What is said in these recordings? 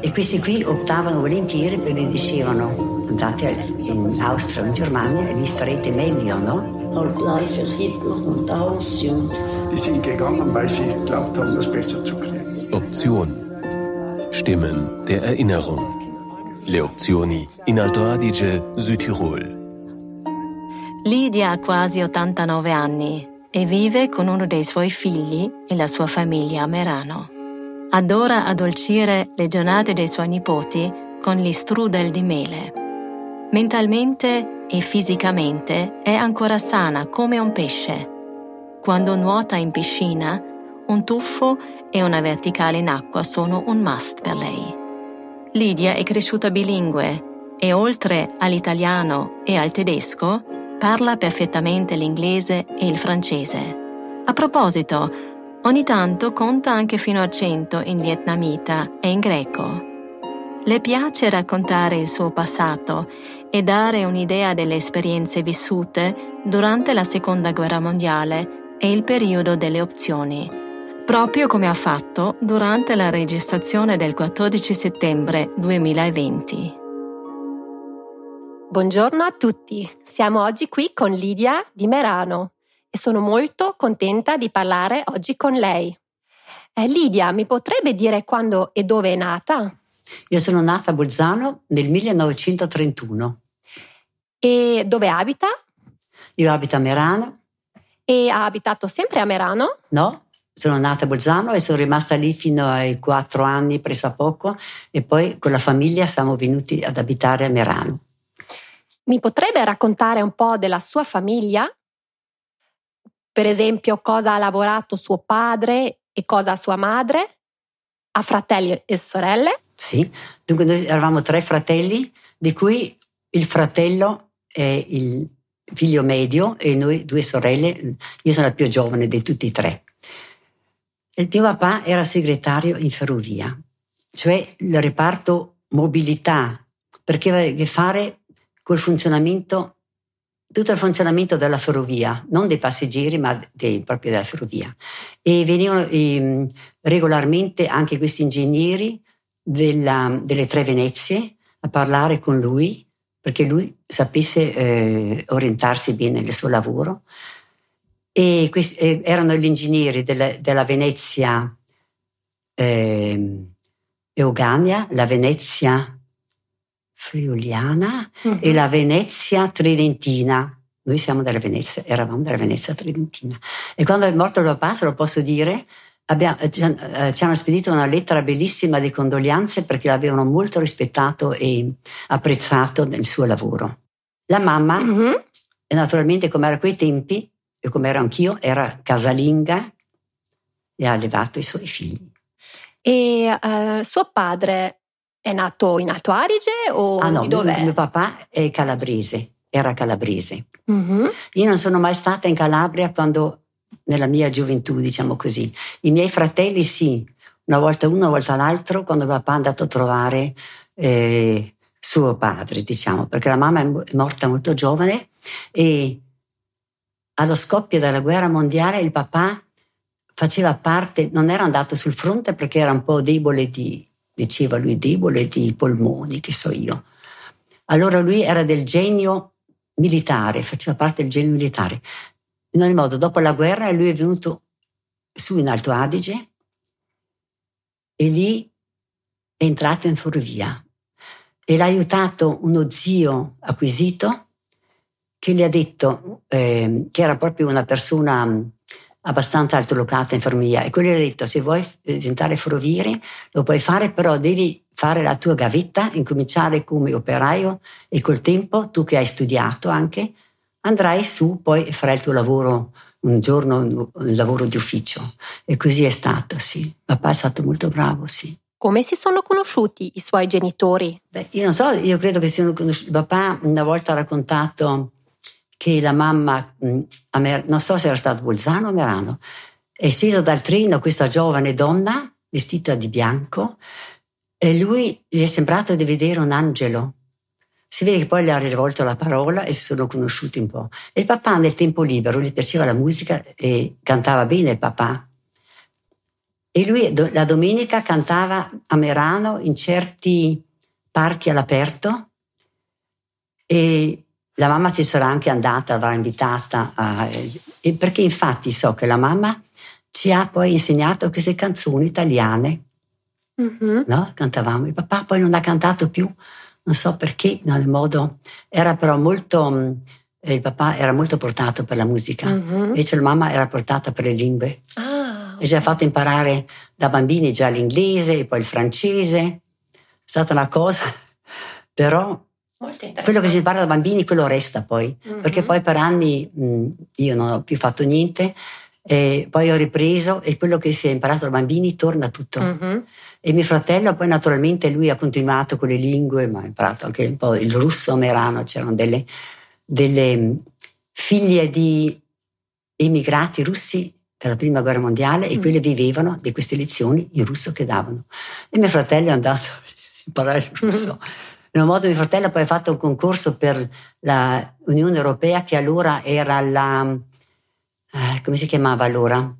E questi qui optavano volentieri perché dicevano andate in Austria o in Germania e vi starete meglio, no? Die sind gegangen, weil sie geglaubt haben, das zu kriegen. Option. Stimmen der Erinnerung. Le opzioni in Alto Adige, Südtirol. Lidia ha quasi 89 anni e vive con uno dei suoi figli e la sua famiglia a Merano. Adora addolcire le giornate dei suoi nipoti con gli strudel di mele. Mentalmente e fisicamente è ancora sana come un pesce. Quando nuota in piscina, un tuffo e una verticale in acqua sono un must per lei. Lidia è cresciuta bilingue e oltre all'italiano e al tedesco parla perfettamente l'inglese e il francese. A proposito, ogni tanto conta anche fino a 100 in vietnamita e in greco. Le piace raccontare il suo passato e dare un'idea delle esperienze vissute durante la Seconda Guerra Mondiale e il periodo delle opzioni, proprio come ha fatto durante la registrazione del 14 settembre 2020. Buongiorno a tutti, siamo oggi qui con Lidia di Merano e sono molto contenta di parlare oggi con lei. Eh, Lidia, mi potrebbe dire quando e dove è nata? Io sono nata a Bolzano nel 1931. E dove abita? Io abito a Merano. E ha abitato sempre a Merano? No, sono nata a Bolzano e sono rimasta lì fino ai quattro anni, presso a poco, e poi con la famiglia siamo venuti ad abitare a Merano. Mi potrebbe raccontare un po' della sua famiglia? Per esempio, cosa ha lavorato suo padre e cosa sua madre? Ha fratelli e sorelle? Sì, dunque noi eravamo tre fratelli, di cui il fratello è il figlio medio e noi due sorelle. Io sono la più giovane di tutti e tre. Il mio papà era segretario in ferrovia, cioè il reparto mobilità, perché aveva a che fare col funzionamento, tutto il funzionamento della ferrovia, non dei passeggeri, ma dei, proprio della ferrovia. E venivano eh, regolarmente anche questi ingegneri della, delle tre Venezie a parlare con lui perché lui sapesse eh, orientarsi bene nel suo lavoro. E questi, eh, erano gli ingegneri della, della Venezia eh, Eugania, la Venezia friuliana uh-huh. e la Venezia tridentina. Noi siamo della Venezia, eravamo della Venezia tridentina. E quando è morto il papà, se lo posso dire, abbiamo, eh, eh, ci hanno spedito una lettera bellissima di condoglianze perché l'avevano molto rispettato e apprezzato nel suo lavoro. La mamma, uh-huh. naturalmente come era a quei tempi, e come ero anch'io, era casalinga e ha allevato i suoi figli. E uh, suo padre è nato in Alto Adige o ah, no? Mio, mio papà è calabrese, era calabrese. Mm-hmm. Io non sono mai stata in Calabria quando, nella mia gioventù, diciamo così. I miei fratelli sì, una volta uno, una volta l'altro, quando papà è andato a trovare eh, suo padre, diciamo, perché la mamma è morta molto giovane e allo scoppio della guerra mondiale il papà faceva parte, non era andato sul fronte perché era un po' debole di, diceva lui debole di polmoni, che so io. Allora lui era del genio militare, faceva parte del genio militare. In ogni modo, dopo la guerra lui è venuto su in Alto Adige e lì è entrato in ferrovia e l'ha aiutato uno zio acquisito che gli ha detto eh, che era proprio una persona abbastanza altolocata in ferrovia e quello gli ha detto se vuoi diventare ferroviere lo puoi fare però devi fare la tua gavetta, incominciare come operaio e col tempo tu che hai studiato anche andrai su poi e farai il tuo lavoro un giorno, un lavoro di ufficio e così è stato sì, papà è stato molto bravo sì. Come si sono conosciuti i suoi genitori? Beh, io non so, io credo che siano conosciuti. Papà una volta ha raccontato che la mamma, mm, Mer- non so se era stato Bolzano o Merano, è scesa dal treno questa giovane donna vestita di bianco e lui gli è sembrato di vedere un angelo. Si vede che poi le ha rivolto la parola e si sono conosciuti un po'. E il papà nel tempo libero gli piaceva la musica e cantava bene il papà. E lui la domenica cantava a Merano in certi parchi all'aperto e la mamma ci sarà anche andata, avrà invitata, a, perché infatti so che la mamma ci ha poi insegnato queste canzoni italiane, mm-hmm. no? Cantavamo, il papà poi non ha cantato più, non so perché, no, il modo, era però molto, mm, il papà era molto portato per la musica, mm-hmm. invece la mamma era portata per le lingue. Ah. E ci ha fatto imparare da bambini già l'inglese e poi il francese, è stata una cosa, però quello che si impara da bambini, quello resta poi, mm-hmm. perché poi per anni mh, mm, io non ho più fatto niente, e poi ho ripreso e quello che si è imparato da bambini torna tutto. Mm-hmm. E mio fratello poi naturalmente lui ha continuato con le lingue, ma ha imparato anche un po' il russo merano, c'erano delle, delle mm, figlie di immigrati russi dalla prima guerra mondiale e mm. quelle vivevano di queste lezioni in russo che davano. E mio fratello è andato a imparare il russo. Mm-hmm. In un modo mio fratello poi ha fatto un concorso per l'Unione Europea che allora era la eh, come si chiamava allora?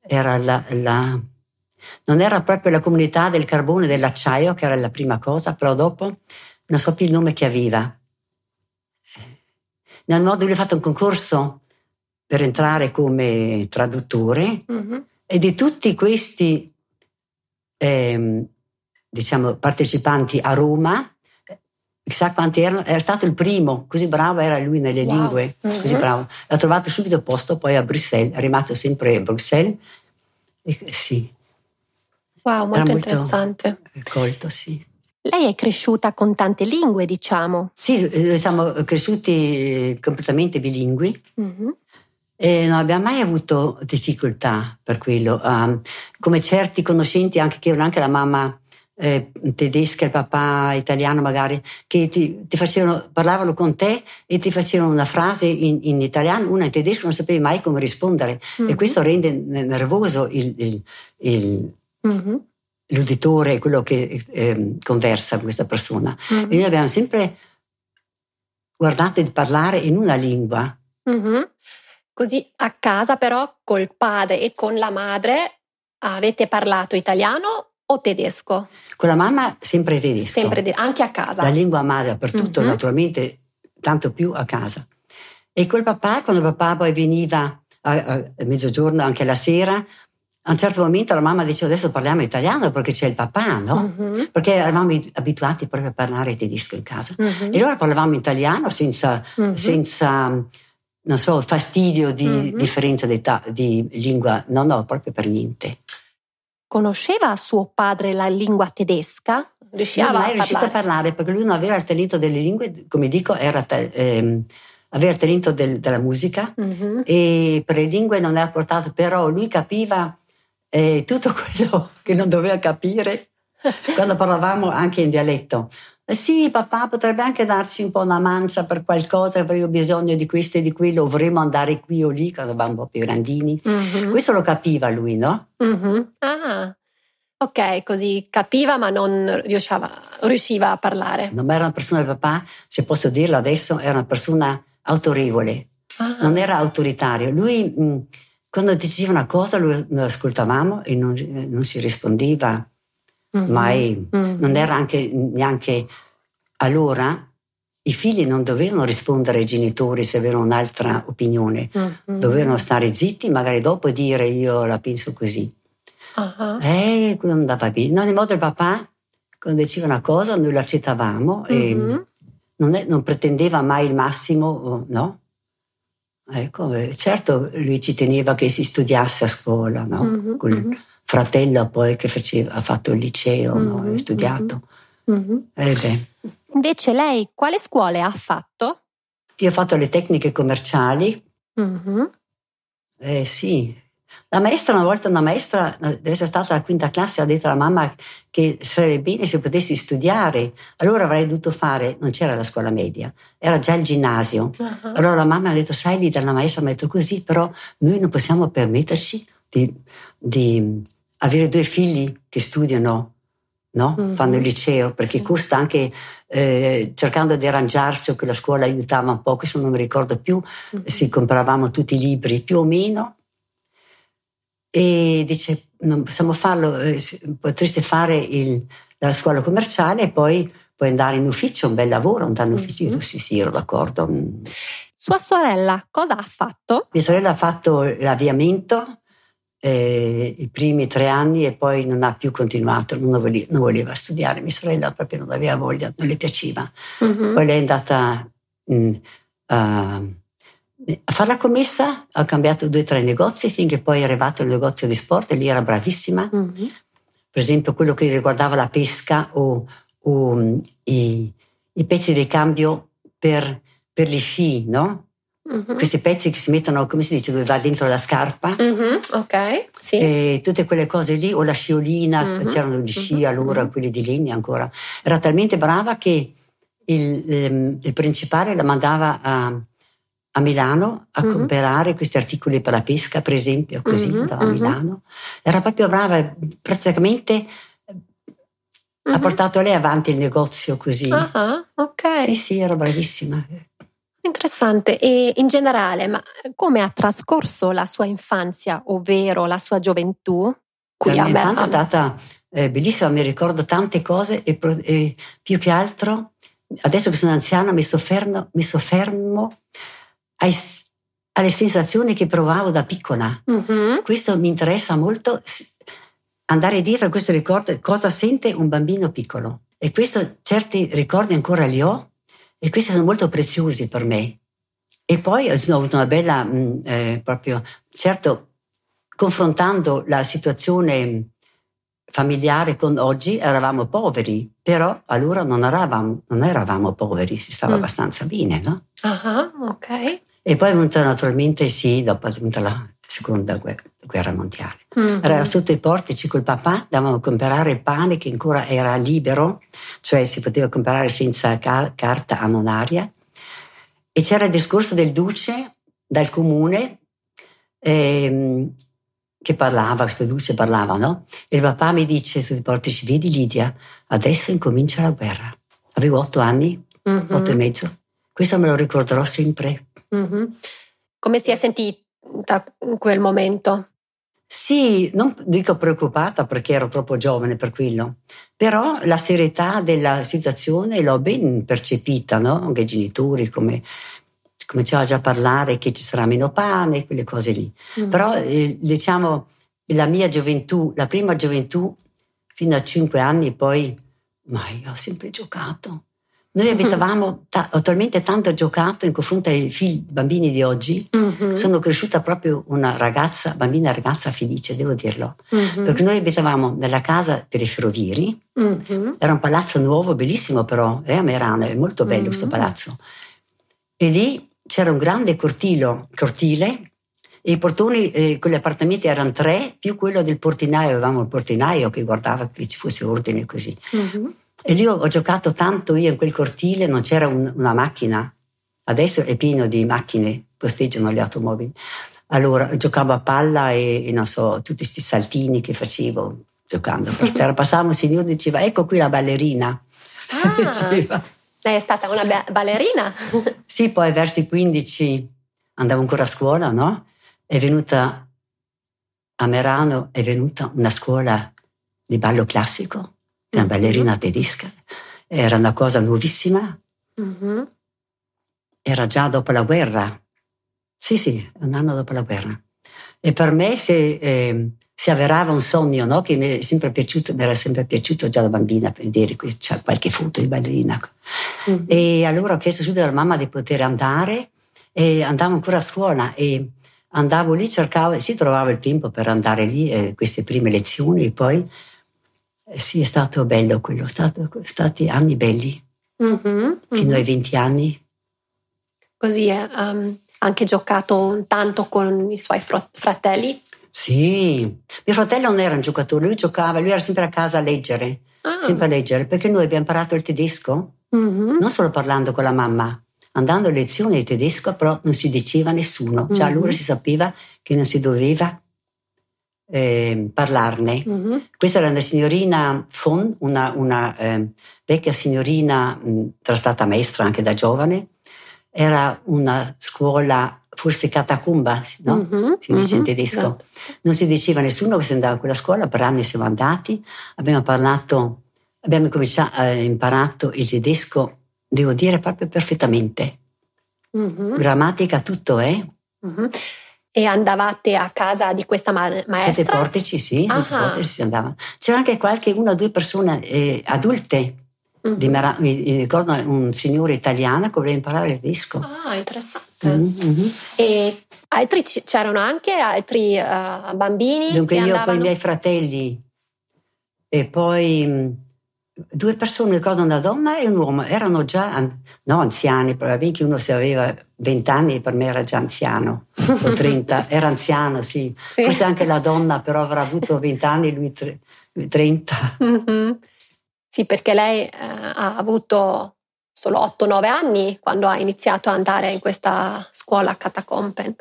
Era la, la, non era proprio la comunità del carbone e dell'acciaio, che era la prima cosa, però dopo non so più il nome che aveva. Nel modo lui ha fatto un concorso per entrare come traduttore mm-hmm. e di tutti questi eh, diciamo, partecipanti a Roma chissà quanti erano, era stato il primo, così bravo era lui nelle wow. lingue, mm-hmm. così bravo. L'ha trovato subito posto poi a Bruxelles, è rimasto sempre a Bruxelles. E, sì. Wow, molto, molto interessante. Colto, sì. Lei è cresciuta con tante lingue, diciamo. Sì, eh, siamo cresciuti completamente bilingui. Mm-hmm. E non abbiamo mai avuto difficoltà per quello. Um, come certi conoscenti, anche che anche la mamma eh, tedesca, il papà italiano magari, che ti, ti, facevano, parlavano con te e ti facevano una frase in, in italiano, una in tedesco, non sapevi mai come rispondere. Mm-hmm. E questo rende nervoso il, il, il, mm-hmm. l'uditore, quello che eh, conversa con questa persona. Mm-hmm. E noi abbiamo sempre guardato di parlare in una lingua. Mm-hmm. Così a casa però col padre e con la madre avete parlato italiano o tedesco? Con la mamma sempre tedesco. Sempre de- anche a casa. La lingua madre dappertutto, mm-hmm. naturalmente, tanto più a casa. E col papà, quando papà poi veniva a, a, mezzogiorno, anche la sera, a un certo momento la mamma diceva adesso parliamo italiano perché c'è il papà, no? Mm-hmm. Perché eravamo abituati proprio a parlare tedesco in casa. Mm-hmm. E allora parlavamo italiano senza, mm-hmm. senza non so, fastidio di differenza di, di lingua, no, no, proprio per niente. Conosceva suo padre la lingua tedesca? Riusciva non a parlare? a parlare perché lui non aveva il talento delle lingue, come dico, era, ehm, aveva il talento del, della musica mm-hmm. e per le lingue non era portato, però lui capiva eh, tutto quello che non doveva capire quando parlavamo anche in dialetto. Eh sì, papà potrebbe anche darci un po' una mancia per qualcosa, avrei bisogno di questo e di quello, vorremmo andare qui o lì quando eravamo un po' più grandini. Mm-hmm. Questo lo capiva lui, no? Mm-hmm. Ah, ok, così capiva ma non riusciva, riusciva a parlare. Non era una persona papà, se posso dirlo adesso, era una persona autorevole, ah. non era autoritario. Lui, mh, quando diceva una cosa, lo, lo ascoltavamo e non, non si rispondeva mm-hmm. mai, mm-hmm. non era anche neanche allora i figli non dovevano rispondere ai genitori se avevano un'altra opinione, mm-hmm. dovevano stare zitti, magari dopo dire io la penso così. Uh-huh. E non andava bene. No, in modo il papà, quando diceva una cosa, noi l'accettavamo e mm-hmm. non, è, non, pretendeva mai il massimo, no? Ecco, certo lui ci teneva che si studiasse a scuola, no? Mm-hmm. Col, fratello poi che faceva, ha fatto il liceo, mm-hmm, no? ha mm-hmm, studiato. Mm-hmm. Eh Invece lei quale scuole ha fatto? Io ho fatto le tecniche commerciali. Mm-hmm. Eh sì. La maestra, una volta una maestra, deve essere stata la quinta classe, ha detto alla mamma che sarebbe bene se potessi studiare. Allora avrei dovuto fare, non c'era la scuola media, era già il ginnasio. Uh-huh. Allora la mamma ha detto, sai lì dalla maestra mi ha detto così, però noi non possiamo permetterci di, di avere due figli che studiano, no? mm-hmm. fanno il liceo, perché sì. costa anche eh, cercando di arrangiarsi o che la scuola aiutava un po', questo non mi ricordo più, mm-hmm. si compravamo tutti i libri più o meno. e dice non possiamo farlo, eh, potreste fare il, la scuola commerciale e poi puoi andare in ufficio, un bel lavoro, andare in ufficio. Mm-hmm. Io sì, sì, ero d'accordo. Sua sorella cosa ha fatto? Mia sorella ha fatto l'avviamento eh, i primi tre anni e poi non ha più continuato, non voleva, non voleva studiare. Mia sorella proprio non aveva voglia, non le piaceva. Mm-hmm. Poi lei è andata mh, mm, uh, a fare la commessa, ha cambiato due o tre negozi finché poi è arrivato il negozio di sport e lì era bravissima. Mm-hmm. Per esempio quello che riguardava la pesca o, o um, i, i, pezzi di cambio per per gli sci, no? Uh-huh. Questi pezzi che si mettono, come si dice, dove va dentro la scarpa. Uh-huh. Ok, sì. E tutte quelle cose lì, o la sciolina, uh-huh. c'erano gli sci allora, quelli di legno ancora. Era talmente brava che il, il, il principale la mandava a, a Milano a comprare questi articoli per la pesca, per esempio, così andava a Milano. Era proprio brava, praticamente ha portato lei avanti il negozio così. Ah, ok. Sì, sì, era bravissima. Interessante. E in generale, ma come ha trascorso la sua infanzia, ovvero la sua gioventù? Qui la mia infanzia è stata eh, bellissima, mi ricordo tante cose e, e, più che altro, adesso che sono anziana, mi soffermo, mi soffermo ai, alle sensazioni che provavo da piccola. Mm-hmm. Questo mi interessa molto, andare dietro a questo ricordo, cosa sente un bambino piccolo. E questo, certi ricordi ancora li ho e questi sono molto preziosi per me. E poi ho avuto una bella, mm, eh, proprio, certo, confrontando la situazione familiare con oggi, eravamo poveri, però allora non eravamo, non eravamo poveri, si stava mm. abbastanza bene, no? Ah, uh-huh, ok. E poi è venuta naturalmente, sì, dopo è venuta la seconda guerra mondiale. Mm-hmm. Era sotto i portici col papà, andavamo a comprare il pane che ancora era libero, cioè si poteva comprare senza ca- carta annonaria. E c'era il discorso del duce dal comune ehm, che parlava, questo duce parlava, no? E il papà mi dice sui portici, vedi Lidia, adesso incomincia la guerra. Avevo otto anni, mm-hmm. otto e mezzo. Questo me lo ricorderò sempre. Mm-hmm. Come si è sentito in quel momento? Sì, non dico preoccupata perché ero troppo giovane per quello, però la serietà della situazione l'ho ben percepita, no? Anche i genitori, come cominciava già a parlare che ci sarà meno pane, quelle cose lì. Mm. Però eh, diciamo la mia gioventù, la prima gioventù fino a cinque anni, poi, ma io ho sempre giocato. Noi abitavamo, ta- ho talmente tanto giocato in confronto ai figli, bambini di oggi, mm-hmm. sono cresciuta proprio una ragazza, bambina ragazza felice, devo dirlo. Mm-hmm. Perché noi abitavamo nella casa per i ferrovieri, mm-hmm. era un palazzo nuovo, bellissimo però, è a Merano, è molto bello questo palazzo. E lì c'era un grande cortilo, cortile, e i portoni, eh, quegli appartamenti erano tre, più quello del portinaio, avevamo il portinaio che guardava che ci fosse ordine così. E lì ho, ho, giocato tanto io in quel cortile, non c'era un, una macchina. Adesso è pieno di macchine, posteggiano le automobili. Allora giocavo a palla e, e non so, tutti questi saltini che facevo giocando per terra. Passava un signore e diceva, ecco qui la ballerina. Ah, lei è stata una ballerina? sì, poi verso i 15 andavo ancora a scuola, no? È venuta a Merano, è venuta una scuola di ballo classico una ballerina tedesca, era una cosa nuovissima. Mm-hmm. Era già dopo la guerra. Sì, sì, un anno dopo la guerra. E per me si, eh, si avverava un sogno no? che mi, è sempre piaciuto, mi era sempre piaciuto già da bambina per vedere qui c'è qualche foto di ballerina. Mm-hmm. E allora ho chiesto subito alla mamma di poter andare e andavo ancora a scuola e andavo lì, cercavo, si trovava il tempo per andare lì, eh, queste prime lezioni, e poi sì, è stato bello quello, sono stati anni belli, mm-hmm, fino mm-hmm. ai 20 anni. Così ha eh, um, anche giocato tanto con i suoi fratelli? Sì, mio fratello non era un giocatore, lui giocava, lui era sempre a casa a leggere, ah. sempre a leggere, perché noi abbiamo imparato il tedesco, mm-hmm. non solo parlando con la mamma, andando a lezioni di tedesco, però non si diceva nessuno, già allora si sapeva che non si doveva eh, parlarne. Mm-hmm. Questa era una signorina Fon, una, una eh, vecchia signorina, mh, era stata maestra anche da giovane, era una scuola forse catacomba, no? Mm-hmm, si dice mm-hmm, in tedesco. Esatto. Non si diceva nessuno che si andava a quella scuola, per anni siamo andati, abbiamo parlato, abbiamo cominciato, eh, imparato il tedesco, devo dire proprio perfettamente. Mm-hmm. Grammatica, tutto è. Eh? E andavate a casa di questa ma- maestra? Tutte portici, sì, portici si andava. C'era anche qualche una o due persone eh, adulte Mm-hmm. Di Mara- mi ricordo un signore italiano che voleva imparare il tedesco. Ah, interessante. Mm-hmm. E altri, c'erano anche altri uh, bambini? Dunque io andavano... con i miei fratelli e poi mm, due persone, ricordo una donna e un uomo, erano già, no anziani, probabilmente uno se aveva 20 anni per me era già anziano, o 30, era anziano sì. sì. Forse anche la donna però avrà avuto 20 anni, lui 30. Mm-hmm. Sì, perché lei eh, ha avuto solo 8-9 anni quando ha iniziato ad andare in questa scuola a Catacompen.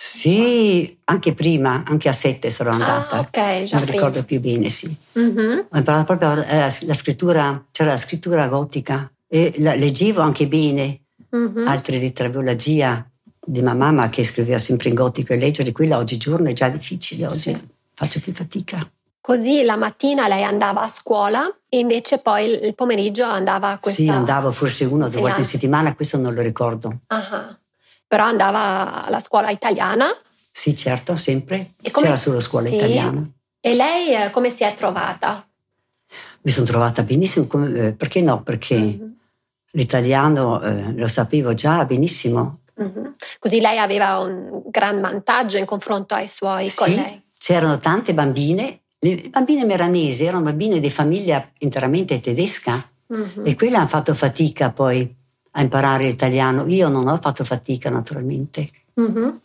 Sì, anche prima, anche a 7 sono andata. Ah, ok, già Non prima. ricordo più bene, sì. Mm-hmm. Ho imparato proprio eh, la scrittura, c'era la scrittura gotica e la, leggevo anche bene mm-hmm. altre lettere, avevo la zia di mia mamma che scriveva sempre in gotico e leggere quella oggigiorno è già difficile, oggi sì. faccio più fatica. Così la mattina lei andava a scuola e invece poi il pomeriggio andava a questa... Sì, andavo forse una o due volte in settimana, questo non lo ricordo. Uh-huh. Però andava alla scuola italiana? Sì, certo, sempre. E come... C'era solo scuola sì. italiana. E lei eh, come si è trovata? Mi sono trovata benissimo, eh, perché no? Perché uh-huh. l'italiano eh, lo sapevo già benissimo. Uh-huh. Così lei aveva un gran vantaggio in confronto ai suoi sì, colleghi. C'erano tante bambine le bambine meranesi erano bambine di famiglia interamente tedesca mm-hmm. e quelle hanno fatto fatica poi a imparare l'italiano. Io non ho fatto fatica naturalmente. Mm-hmm.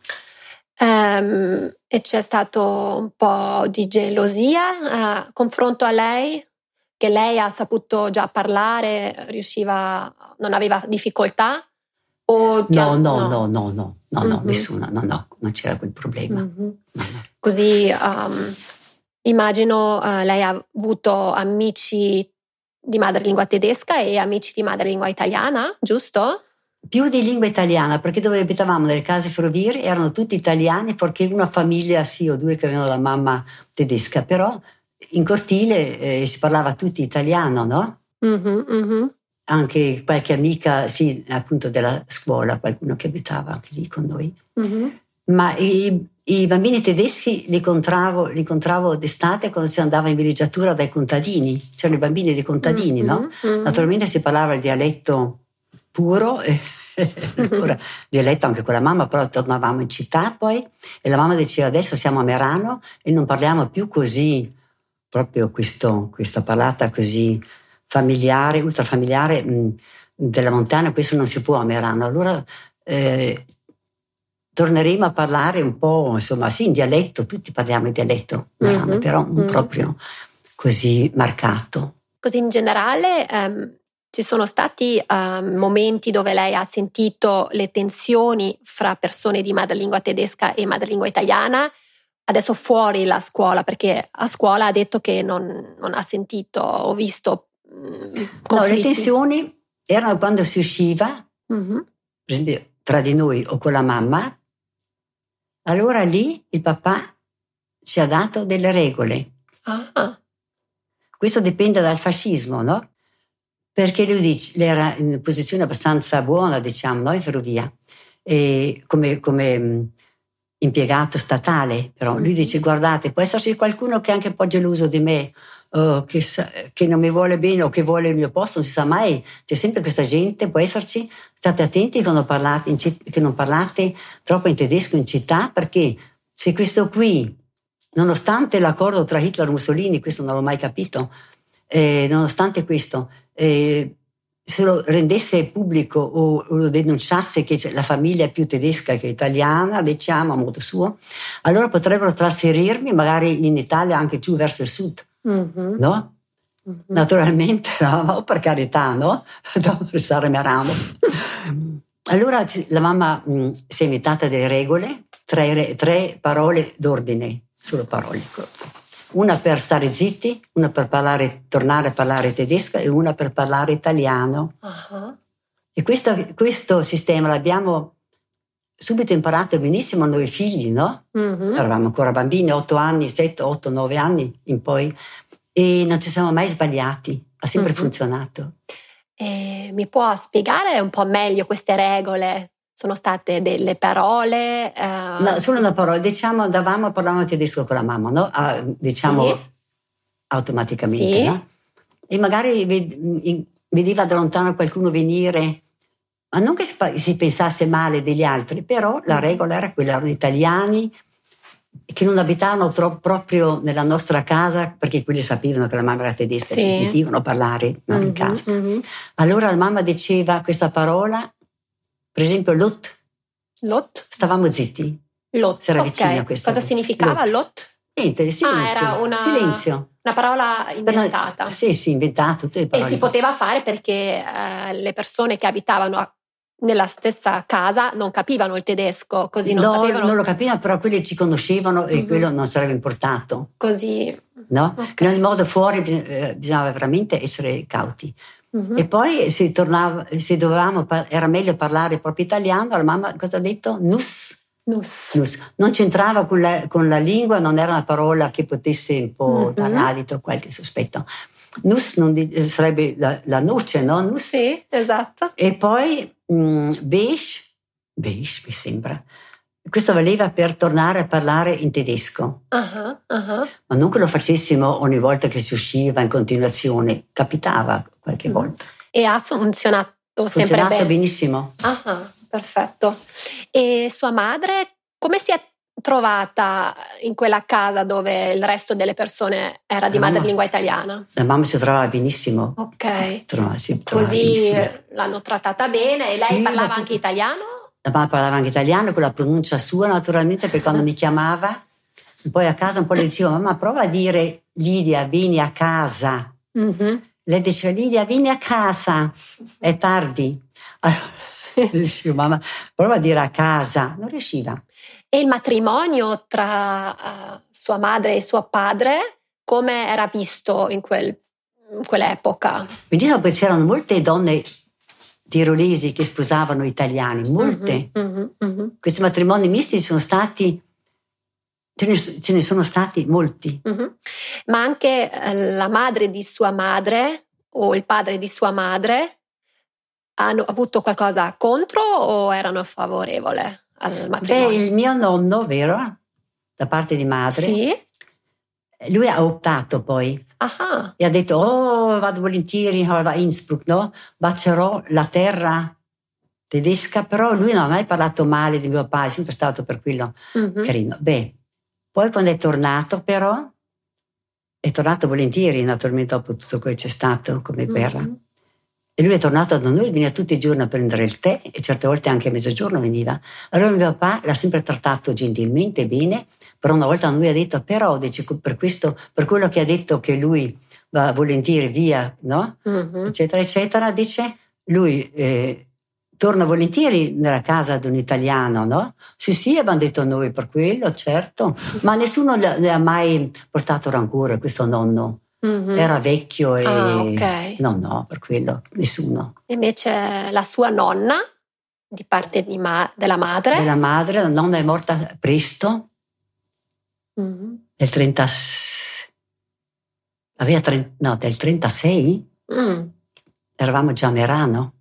Um, e c'è stato un po' di gelosia uh, confronto a lei, che lei ha saputo già parlare, riusciva, non aveva difficoltà? O no, no, no, no, no, no, no, mm-hmm. nessuna, no, no, non c'era quel problema. Mm-hmm. No, no. Così um, Immagino uh, lei ha avuto amici di madrelingua tedesca e amici di madrelingua italiana, giusto? Più di lingua italiana, perché dove abitavamo nelle case ferroviarie erano tutti italiani, perché una famiglia, sì o due che avevano la mamma tedesca, però in cortile eh, si parlava tutti italiano, no? Mm-hmm, mm-hmm. Anche qualche amica, sì, appunto della scuola, qualcuno che abitava anche lì con noi. Mm-hmm. Ma i, i bambini tedeschi li incontravo, li incontravo d'estate quando si andava in villeggiatura dai contadini, c'erano i bambini dei contadini, mm-hmm, no? Mm-hmm. Naturalmente si parlava il dialetto puro, e, allora, dialetto anche con la mamma, però tornavamo in città poi e la mamma diceva adesso siamo a Merano e non parliamo più così, proprio questo, questa parlata così familiare, ultrafamiliare mh, della montagna, questo non si può a Merano. Allora eh, torneremo a parlare un po', insomma, sì, in dialetto, tutti parliamo in dialetto, mm-hmm. però non mm-hmm. proprio così marcato. Così in generale um, ci sono stati um, momenti dove lei ha sentito le tensioni fra persone di madrelingua tedesca e madrelingua italiana, adesso fuori la scuola, perché a scuola ha detto che non, non ha sentito o visto um, No, le tensioni erano quando si usciva, mm-hmm. per esempio tra di noi o con la mamma, allora lì il papà ci ha dato delle regole. Ah. Questo dipende dal fascismo, no? Perché lui dice, era in posizione abbastanza buona, diciamo, no? in ferrovia, e come, come mm, impiegato statale, però lui dice guardate, può esserci qualcuno che è anche un po' geloso di me, oh, che, che, non mi vuole bene o che vuole il mio posto, non si sa mai, c'è sempre questa gente, può esserci, state attenti non parlate, citt- che non parlate troppo in tedesco in città, perché se questo qui, nonostante l'accordo tra Hitler e Mussolini, questo non l'ho mai capito, eh, nonostante questo, eh, se lo rendesse pubblico o, lo denunciasse che la famiglia è più tedesca che italiana, diciamo a modo suo, allora potrebbero trasferirmi magari in Italia anche giù verso il sud mm-hmm. no? Mm-hmm. Naturalmente, no? per carità, no? Dopo restare Merano. allora la mamma mh, mm, si è inventata delle regole, tre, tre parole d'ordine, solo parole. Una per stare zitti, una per parlare, tornare a parlare tedesco e una per parlare italiano. Uh-huh. E questo, questo sistema l'abbiamo subito imparato benissimo noi figli, no? Mm-hmm. Eravamo ancora bambini, 8 anni, 7, 8, 9 anni in poi, e non ci siamo mai sbagliati, ha sempre mm-hmm. funzionato. E mi può spiegare un po' meglio queste regole? Sono state delle parole? Uh, no, solo una parola. Diciamo, davamo, parlavamo tedesco con la mamma, no? Uh, diciamo sì. automaticamente, sì. no? E magari vedeva da lontano qualcuno venire ma non che si pensasse male degli altri, però la mm. regola era quella, erano italiani che non abitavano troppo, proprio nella nostra casa perché quelli sapevano che la mamma era tedesca, sì. ci sentivano parlare no, mm-hmm, in casa. Mm-hmm. Allora la mamma diceva questa parola, per esempio lot. Lot? Stavamo zitti. Lot, si era okay. vicino a questo. Cosa significava lot? lot? Niente, silenzio. Ah, era una... silenzio. Una parola inventata. Sì, sì, inventata. E si poteva fare perché eh, le persone che abitavano nella stessa casa non capivano il tedesco, così non no, sapevano. Non lo capivano, però quelli ci conoscevano e mm-hmm. quello non sarebbe importato. Così. No? Okay. In ogni modo fuori eh, bisognava veramente essere cauti. Mm-hmm. E poi se, tornava, se dovevamo, era meglio parlare proprio italiano, la mamma cosa ha detto? Nus. Nus. Nus. Non c'entrava con la, con la, lingua, non era una parola che potesse un po' mm-hmm. dare adito qualche sospetto. Nus di, sarebbe la, la, noce, no? Nus. Sì, esatto. E poi mm, beige, beige mi sembra. Questo valeva per tornare a parlare in tedesco. Uh-huh, uh-huh. Ma non che lo facessimo ogni volta che si usciva in continuazione, capitava qualche uh-huh. volta. E ha funzionato sempre funzionato bene? benissimo. perfetto. E sua madre come si è trovata in quella casa dove il resto delle persone era di madrelingua italiana? La mamma si trovava benissimo. Ok. Trova, trovava Così benissimo. l'hanno trattata bene e lei sì, parlava anche italiano? La mamma parlava anche italiano con la pronuncia sua naturalmente per quando mi chiamava. Poi a casa un po' le dicevo, mamma prova a dire Lidia, vieni a casa. Mm-hmm. Lei diceva, Lidia, vieni a casa, è tardi. Allora, dicevo, mamma, prova a dire a casa. Non riusciva. E il matrimonio tra uh, sua madre e suo padre, come era visto in, quel, in quell'epoca? Benissimo, perché c'erano molte donne tirolesi che sposavano italiani, molte. Mm-hmm, mm-hmm. Questi matrimoni misti sono stati, ce ne, ce ne sono stati molti. Mm-hmm. Ma anche eh, la madre di sua madre o il padre di sua madre hanno avuto qualcosa contro o erano favorevoli? Al matrimonio? Beh, il mio nonno, vero? Da parte di madre. Sì. Lui ha optato poi. Aha. E ha detto, oh, vado volentieri a Innsbruck, no? Bacerò la terra tedesca, però lui non ha mai parlato male di mio papà, è sempre stato per quello mm-hmm. carino. Beh, poi quando è tornato però, è tornato volentieri naturalmente dopo tutto quello che c'è stato come guerra. Mm-hmm. E lui è tornato da noi, veniva tutti i giorni a prendere il tè e certe volte anche a mezzogiorno veniva. Allora mio papà l'ha sempre trattato gentilmente, bene, però una volta lui ha detto, però dice, per, questo, per quello che ha detto che lui va volentieri via, no? Mm-hmm. eccetera, eccetera, dice, lui eh, torna volentieri nella casa di un italiano, no? Sì, sì, abbiamo detto noi per quello, certo, ma nessuno le ha mai portato rancore, questo nonno. Mm-hmm. Era vecchio e... Ah, okay. No, no, per quello nessuno. Invece la sua nonna, di parte di ma- della madre? Della madre, la nonna è morta presto, mm-hmm. nel 30... Aveva 30, no, del 36? Mm. Eravamo già a Merano.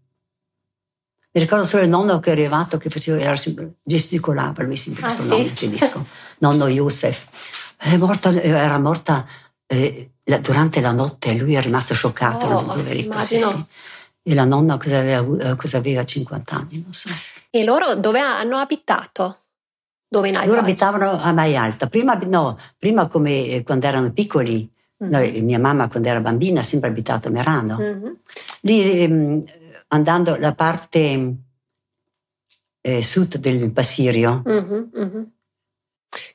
Mi ricordo solo il nonno che è arrivato che faceva, gesticolava lui sempre ah, questo sì? nonno tedesco, nonno. È morta, era morta eh, la, durante la notte lui è rimasto scioccato, oh, poverino, immagino. Sì, sì. E la nonna cosa aveva, eh, cosa aveva 50 anni, non so. E loro dove hanno abitato? Dove in Loro abitavano a Maialta. Prima, no, prima come eh, quando erano piccoli, mm-hmm. noi, mia mamma quando era bambina ha sempre abitato a Merano. Mm-hmm. Lì ehm, andando la parte eh, sud del Passirio, mm-hmm,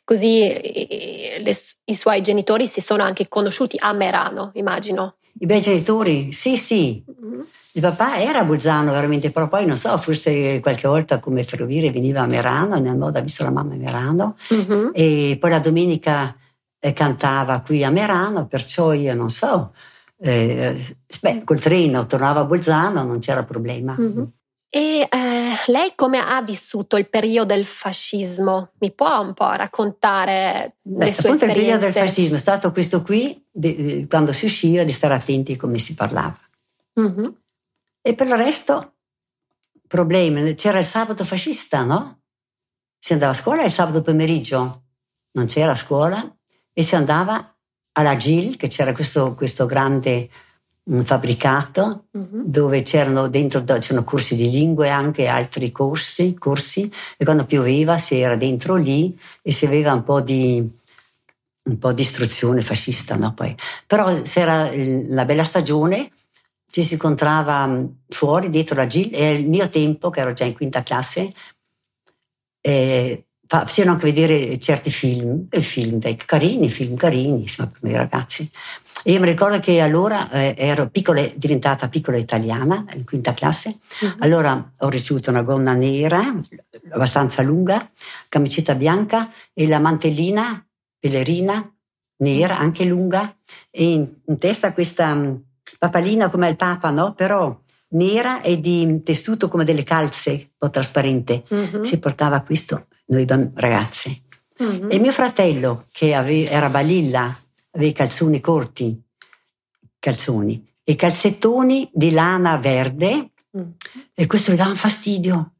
Così le, i suoi genitori si sono anche conosciuti a Merano, immagino. I miei genitori, sì, sì. Mm-hmm. Il papà era a Bolzano veramente, però poi non so, forse qualche volta come ferroviere veniva a Merano, nel modo ha visto la mamma a Merano mm-hmm. e poi la domenica eh, cantava qui a Merano, perciò io non so, eh, beh, col treno tornava a Bolzano, non c'era problema. Mm-hmm. E eh, Lei come ha vissuto il periodo del fascismo? Mi può un po' raccontare Beh, le sue esperienze? Il periodo del fascismo è stato questo qui, di, quando si usciva, di stare attenti come si parlava. Mm-hmm. E per il resto, problemi. C'era il sabato fascista, no? Si andava a scuola il sabato pomeriggio, non c'era scuola, e si andava alla GIL, che c'era questo, questo grande un fabbricato uh-huh. dove c'erano dentro c'erano corsi di lingue anche altri corsi, corsi e quando pioveva si era dentro lì e si aveva un po' di un po' di istruzione fascista no? Poi. però se era la bella stagione ci si incontrava fuori dietro la GIL e al mio tempo che ero già in quinta classe eh, facevano anche vedere certi film, film carini, film carini, insomma, per i ragazzi. E io mi ricordo che allora eh, ero piccola, diventata piccola italiana, in quinta classe. Uh-huh. Allora ho ricevuto una gonna nera, abbastanza lunga, camicetta bianca e la mantellina, pelerina, nera, anche lunga, e in, in testa questa mm, papalina come il Papa, no? Però nera e di tessuto come delle calze, un po' trasparente. Uh-huh. Si portava questo, noi ragazzi. Uh-huh. E mio fratello, che ave, era balilla, aveva i calzoni corti, calzoni, e calzettoni di lana verde, mm. e questo gli dava fastidio,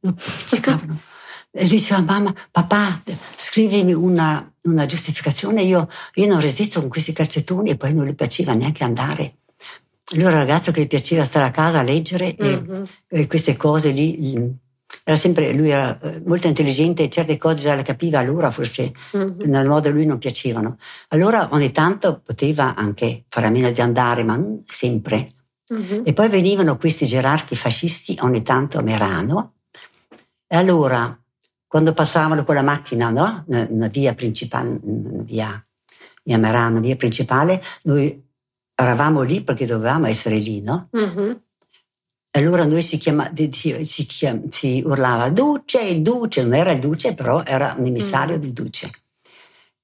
e diceva mamma, papà, scrivimi una, una giustificazione, io, io, non resisto con questi calzettoni e poi non gli piaceva neanche andare. Allora il ragazzo che gli piaceva stare a casa a leggere mm-hmm. e, e, queste cose lì, era sempre, lui era eh, molto intelligente e certe cose già le capiva allora, forse mm-hmm. nel modo a lui non piacevano. Allora ogni tanto poteva anche fare a meno di andare, ma non sempre. Mm-hmm. E poi venivano questi gerarchi fascisti ogni tanto a Merano. E allora, quando passavano con la macchina, no? Una via principale, una via, via Merano, via principale, noi eravamo lì perché dovevamo essere lì, no? Mm-hmm. Allora noi si, chiama, si, si, chiama, si, urlava Duce, Duce, non era il Duce, però era un emissario mm. del Duce.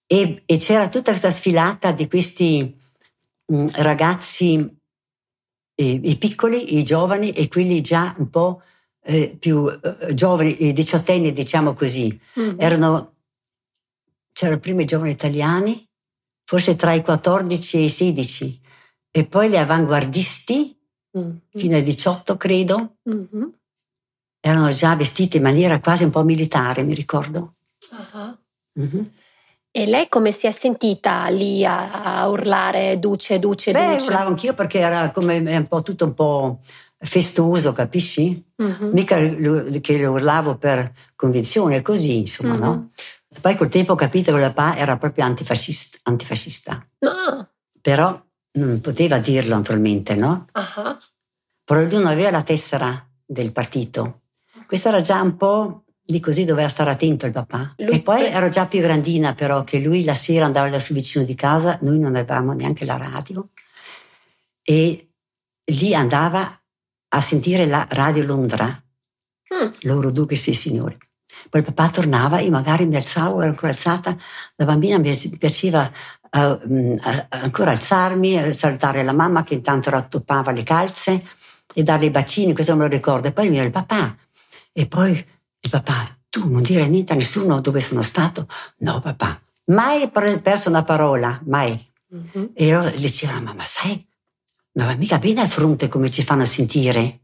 E, e, c'era tutta questa sfilata di questi mh, mm, ragazzi, eh, i piccoli, i giovani e quelli già un po' eh, più eh, giovani, i diciottenni, diciamo così. Mm. Erano, c'erano prima i giovani italiani, forse tra i 14 e i 16, e poi gli avanguardisti mm-hmm. fino ai 18 credo, mm-hmm. erano già vestiti in maniera quasi un po' militare, mi ricordo. Uh-huh. Mm-hmm. E lei come si è sentita lì a, a urlare Duce, Duce, Beh, Duce? urlavo anch'io perché era come un po' tutto un po' festoso, capisci? Uh-huh. Mica che lo urlavo per convinzione, così, insomma, uh-huh. no? Poi col tempo ho capito che la PA era proprio antifascista. antifascista. No. Però non poteva dirlo naturalmente, no? Uh-huh. Però lui non aveva la tessera del partito. Questo era già un po' di così doveva stare attento il papà. Lui e poi ero già più grandina però che lui la sera andava da sul vicino di casa, noi non avevamo neanche la radio e lì andava a sentire la radio Londra, mm. loro due questi signori. Poi il papà tornava, io magari mi alzavo, ero ancora alzata, da bambina mi piaceva uh, ancora alzarmi, salutare la mamma che intanto rattoppava le calze e darle i bacini, questo me lo ricordo. E poi mi il papà. E poi il papà, tu non dire niente a nessuno dove sono stato? No, papà, mai perso una parola, mai. Mm-hmm. E io le dicevo, mamma, sai, non va mica bene al fronte come ci fanno sentire,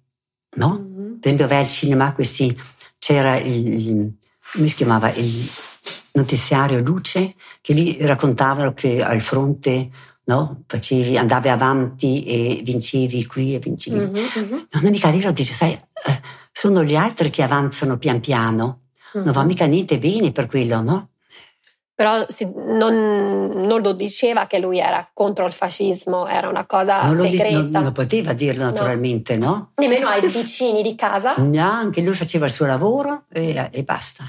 no? Mm-hmm. Per esempio, vai al cinema, questi, c'era il, il, come si chiamava, il notiziario Luce, che lì raccontavano che al fronte no, facevi, andavi avanti e vincevi qui e vincevi. Mm-hmm, mm-hmm. Non è mica vero, dice, sai, eh, sono gli altri che avanzano pian piano. Mm-hmm. Non va mica niente bene per quello, no? Però si, non, non, lo diceva che lui era contro il fascismo, era una cosa non segreta. Lo, non, non poteva dirlo naturalmente, no? no? Nemmeno ai vicini di casa? Neanche, lui faceva il suo lavoro e, e basta.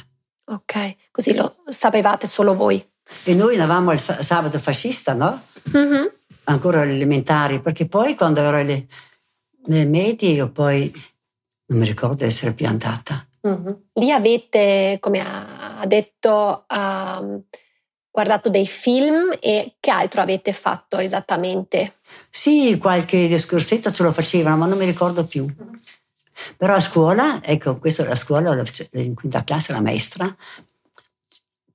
Ok, così lo sapevate solo voi. E noi andavamo al fa- sabato fascista, no? Mm-hmm. Ancora alle elementari, perché poi quando ero alle, alle medie io poi non mi ricordo di essere più andata. Mm-hmm. Lì avete, come ha detto, uh, guardato dei film e che altro avete fatto esattamente? Sì, qualche discorsetto ce lo facevano, ma non mi ricordo più. Però a scuola, ecco, questa è la scuola, in quinta classe la maestra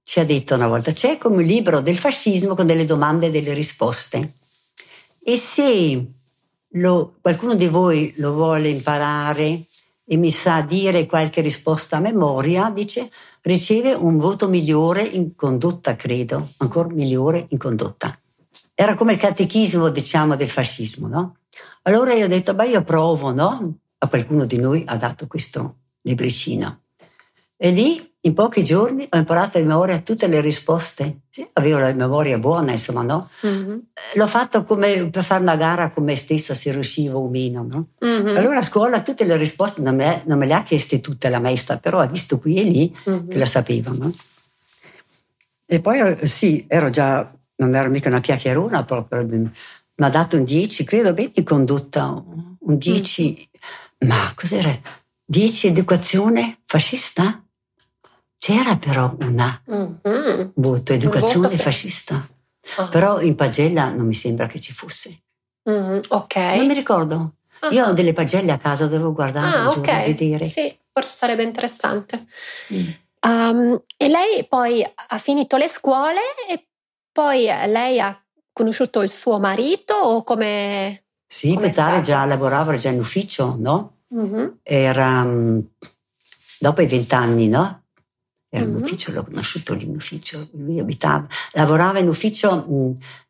ci ha detto una volta, c'è come un libro del fascismo con delle domande e delle risposte. E se lo, qualcuno di voi lo vuole imparare e mi sa dire qualche risposta a memoria, dice, riceve un voto migliore in condotta, credo, ancora migliore in condotta. Era come il catechismo, diciamo, del fascismo, no? Allora io ho detto, beh, io provo, no? A qualcuno di noi ha dato questo libricino. E lì in pochi giorni ho imparato a memoria tutte le risposte. Sì, avevo la memoria buona, insomma, no? Mm-hmm. L'ho fatto come per fare una gara con me stessa se riuscivo o meno, no? Mm-hmm. Allora a scuola tutte le risposte non me, non me, le ha chieste tutte la maestra, però ha visto qui e lì mm-hmm. che la sapevano. E poi eh, sì, ero già, non ero mica una chiacchierona proprio, mi ha dato un 10, credo bene in condotta, un 10, mm. Ma cos'era? 10 educazione fascista? C'era però una mm-hmm. voto, educazione voto fascista. Oh. Però in pagella non mi sembra che ci fosse. Mm, ok. Non mi ricordo. Ah. Io ho delle pagelle a casa, devo guardare ah, okay. vedere. Sì, forse sarebbe interessante. Mm. Um, e lei poi ha finito le scuole e poi lei ha conosciuto il suo marito o come... Sì, come Petare già lavorava già in ufficio, no? Mm-hmm. Era um, dopo i vent'anni, no? Era mm-hmm. un ufficio, l'ho conosciuto lì in ufficio, lui abitava, lavorava in ufficio,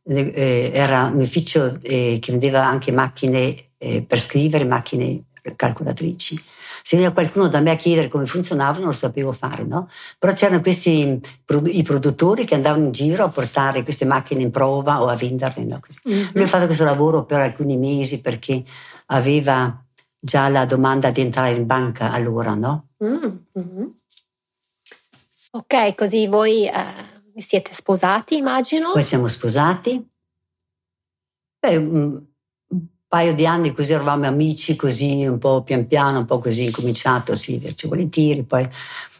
mh, eh, era un ufficio eh, che vendeva anche macchine eh, per scrivere, macchine calcolatrici. Se veniva qualcuno da me a chiedere come funzionavano, non lo sapevo fare, no? Però c'erano questi i produttori che andavano in giro a portare queste macchine in prova o a venderle. No? Mm-hmm. Ha fatto questo lavoro per alcuni mesi perché aveva già la domanda di entrare in banca allora, no? Mm-hmm. Ok, così voi eh, siete sposati, immagino? Poi siamo sposati. Beh, un, paio di anni così eravamo amici, così un po' pian piano, un po' così incominciato, sì, verci volentieri, poi,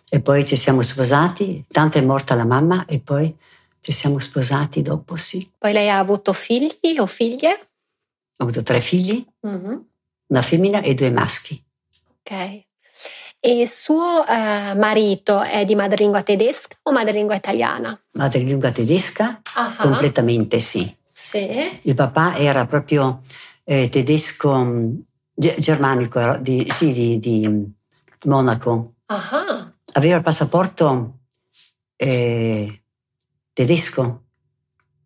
e poi ci siamo sposati. Tanto è morta la mamma e poi ci siamo sposati dopo, sì. Poi lei ha avuto figli o figlie? Ho avuto tre figli, mm-hmm. una femmina e due maschi. Ok. E suo eh, marito è di madrelingua tedesca o madrelingua italiana? Madrelingua tedesca, uh-huh. completamente sì. Sì. Il papà era proprio eh, tedesco, mm, germanico, di, sì, di, di Monaco. Uh-huh. Aveva il passaporto eh, tedesco.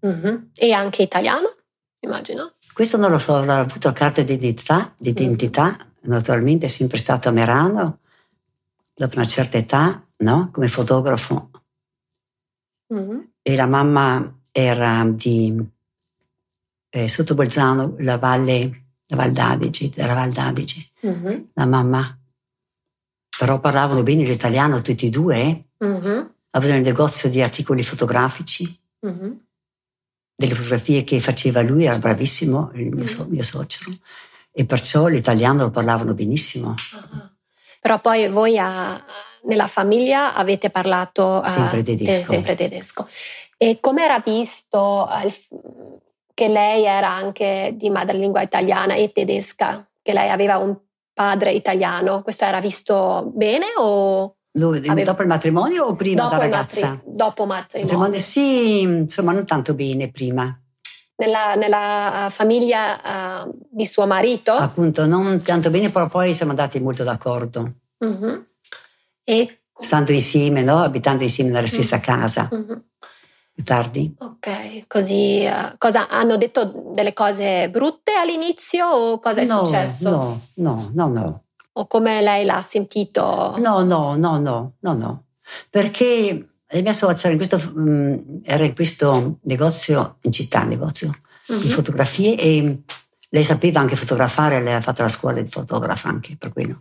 Uh-huh. E anche italiano, immagino? Questo non lo so, ha avuto la carta d'identità, d'identità naturalmente è sempre stato a Merano dopo una certa età, no? come fotografo. Mm-hmm. E la mamma era di eh, sotto Bolzano, la valle, la Val d'Adige, della Val d'Adige. Mm-hmm. La mamma. Però parlavano bene l'italiano tutti e due. Mm-hmm. Avevano il negozio di articoli fotografici. Mm-hmm. Delle fotografie che faceva lui, era bravissimo, il mio, so- mio suocero. E perciò l'italiano lo parlavano benissimo. Uh-huh. Però poi voi a, nella famiglia avete parlato sempre, tedesco. Te, sempre tedesco. E come era visto che lei era anche di madrelingua italiana e tedesca, che lei aveva un padre italiano? Questo era visto bene o... Dove, aveva... Dopo il matrimonio o prima dopo da ragazza? Matri... Dopo matrimonio. matrimonio. Sì, insomma non tanto bene prima. Nella, nella, uh, famiglia uh, di suo marito? Appunto, non tanto bene, però poi siamo andati molto d'accordo. Uh-huh. E... Stando insieme, no? abitando insieme nella stessa uh-huh. casa. Uh-huh. Tardi. Ok, così uh, cosa, hanno detto delle cose brutte all'inizio o cosa è no, successo? No, no, no, no. O come lei l'ha sentito? No, no, no, no, no, no. Perché la mia suocera in questo, um, era in questo negozio, in città, negozio uh-huh. di fotografie e lei sapeva anche fotografare, lei ha fatto la scuola di fotografa anche per quello.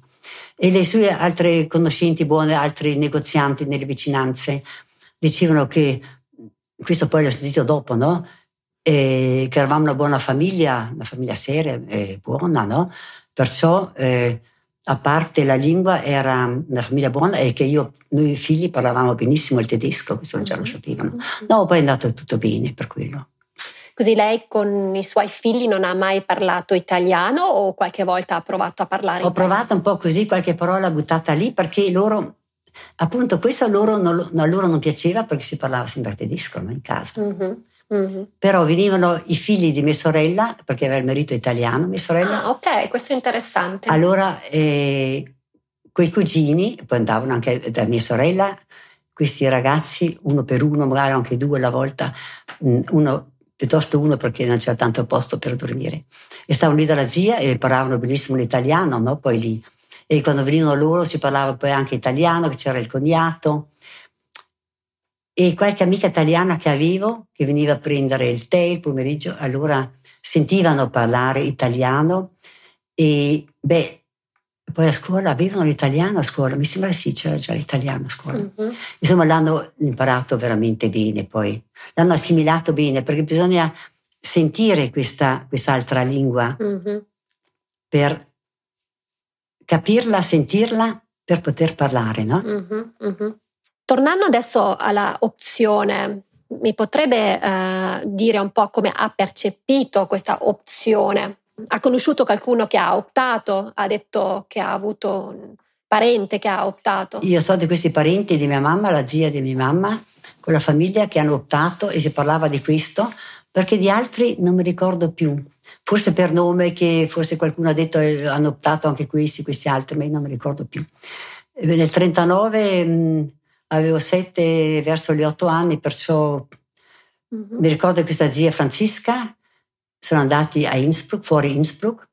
E le sue altre conoscenti buone, altri negozianti nelle vicinanze, dicevano che, questo poi l'ho sentito dopo, no? E che eravamo una buona famiglia, una famiglia seria e buona, no? Perciò, eh, a parte la lingua, era una famiglia buona e che io, noi figli parlavamo benissimo il tedesco, questo già lo mm-hmm. sapevano. No, poi è andato tutto bene per quello. Così lei con i suoi figli non ha mai parlato italiano o qualche volta ha provato a parlare Ho italiano? provato un po' così, qualche parola buttata lì perché loro, appunto, questo a loro non, a loro non piaceva perché si parlava sempre tedesco no, in casa. Mm-hmm. Mm-hmm. Però venivano i figli di mia sorella, perché aveva il marito italiano, mia sorella. Ah, ok, questo è interessante. Allora, eh, quei cugini, poi andavano anche da mia sorella, questi ragazzi, uno per uno, magari anche due alla volta, mm, uno piuttosto uno perché non c'era tanto posto per dormire. E stavano lì dalla zia e parlavano benissimo l'italiano, no? Poi lì. E quando venivano loro si parlava poi anche italiano, che c'era il cognato. E qualche amica italiana che avevo, che veniva a prendere il tè il pomeriggio, allora sentivano parlare italiano e beh, poi a scuola avevano l'italiano a scuola, mi sembra sì, c'era già l'italiano a scuola. Mm-hmm. Insomma, l'hanno imparato veramente bene poi, l'hanno assimilato bene perché bisogna sentire questa, quest'altra lingua mm-hmm. per capirla, sentirla per poter parlare, no? Mm-hmm. Tornando adesso alla opzione, mi potrebbe eh, dire un po' come ha percepito questa opzione? ha conosciuto qualcuno che ha optato, ha detto che ha avuto un parente che ha optato. Io so di questi parenti di mia mamma, la zia di mia mamma, con la famiglia che hanno optato e si parlava di questo, perché di altri non mi ricordo più. Forse per nome che forse qualcuno ha detto eh, hanno optato anche questi, questi altri, ma io non mi ricordo più. Nel 39 mh, avevo sette verso gli otto anni, perciò mm-hmm. mi ricordo questa zia Francisca sono andati a Innsbruck, fuori Innsbruck,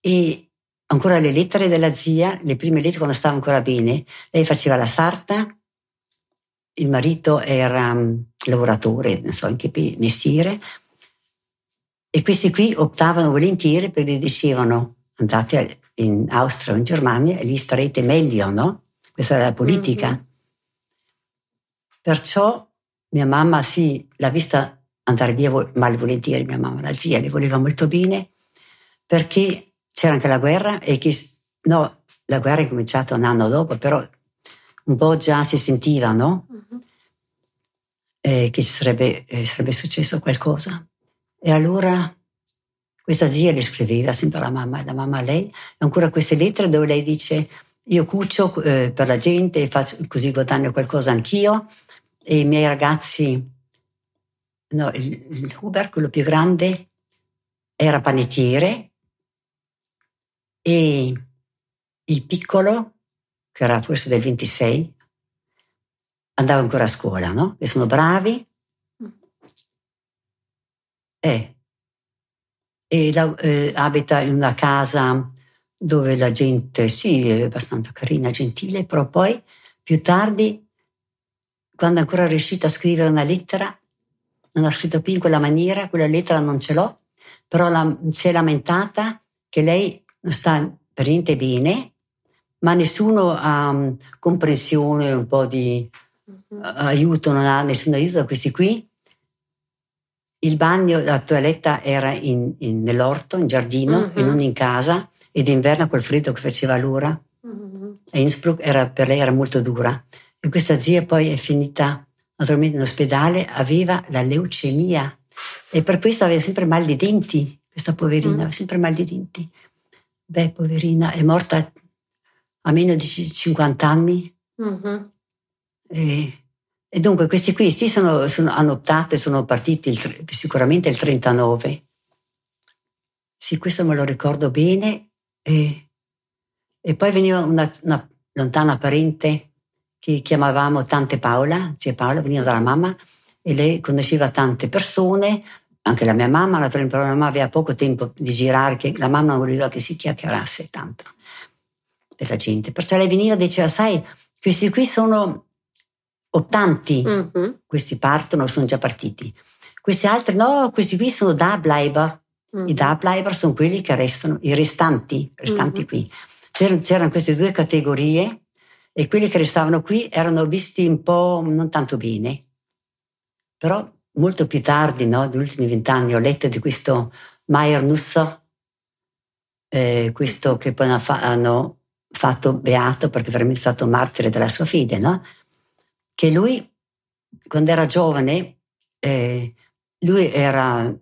e ancora le lettere della zia, le prime lettere quando stava ancora bene, lei faceva la sarta, il marito era um, lavoratore, non so in che mestiere, e questi qui optavano volentieri perché dicevano andate in Austria o in Germania e lì starete meglio, no? Questa era la politica. Mm-hmm. Perciò mia mamma sì, l'ha vista andare via malvolentieri mia mamma, la zia, le voleva molto bene perché c'era anche la guerra e che, no, la guerra è cominciata un anno dopo, però un po' già si sentiva, no? Uh-huh. Eh, che sarebbe, eh, sarebbe successo qualcosa. E allora questa zia le scriveva sempre alla mamma e la mamma a lei, e ancora queste lettere dove lei dice io cucio eh, per la gente, faccio, così guadagno qualcosa anch'io e i miei ragazzi no, il, il Huber, quello più grande, era panettiere e il piccolo, che era forse del 26, andava ancora a scuola, no? E sono bravi. Eh, e la, eh, abita in una casa dove la gente, sì, è abbastanza carina, gentile, però poi più tardi, quando è ancora riuscita a scrivere una lettera, non ha scritto più in quella maniera, quella lettera non ce l'ho, però la, si è lamentata che lei non sta per niente bene, ma nessuno ha um, comprensione, un po' di uh, aiuto, non ha nessun aiuto da questi qui. Il bagno, la toiletta era in, in, nell'orto, in giardino, uh-huh. e non in casa, e d'inverno quel freddo che faceva l'ora. Uh-huh. A Innsbruck era, per lei era molto dura. E questa zia poi è finita naturalmente in ospedale, aveva la leucemia e per questo aveva sempre mal di denti, questa poverina, mm. aveva sempre mal di denti. Beh, poverina, è morta a meno di 50 anni. Mm-hmm. E, e, dunque questi qui sì, sono, sono, hanno optato e sono partiti il, sicuramente il 39. Sì, questo me lo ricordo bene. E, e poi veniva una, una lontana parente che chiamavamo Tante Paola, zia Paola, veniva dalla mamma e lei conosceva tante persone, anche la mia mamma, la mia mamma aveva poco tempo di girare, che la mamma voleva che si chiacchierasse tanto della gente. Perciò lei veniva e diceva, sai, questi qui sono ottanti, mm-hmm. questi partono, sono già partiti. Questi altri no, questi qui sono Dableiber. Mm-hmm. I Dableiber sono quelli che restano, i restanti, restanti mm-hmm. qui. C'erano, c'erano queste due categorie e quelli che restavano qui erano visti un po' non tanto bene. Però molto più tardi, no, negli ultimi vent'anni, ho letto di questo Maier Nusso, eh, questo che poi hanno fatto beato perché è veramente stato martire della sua fede, no? Che lui, quando era giovane, eh, lui era,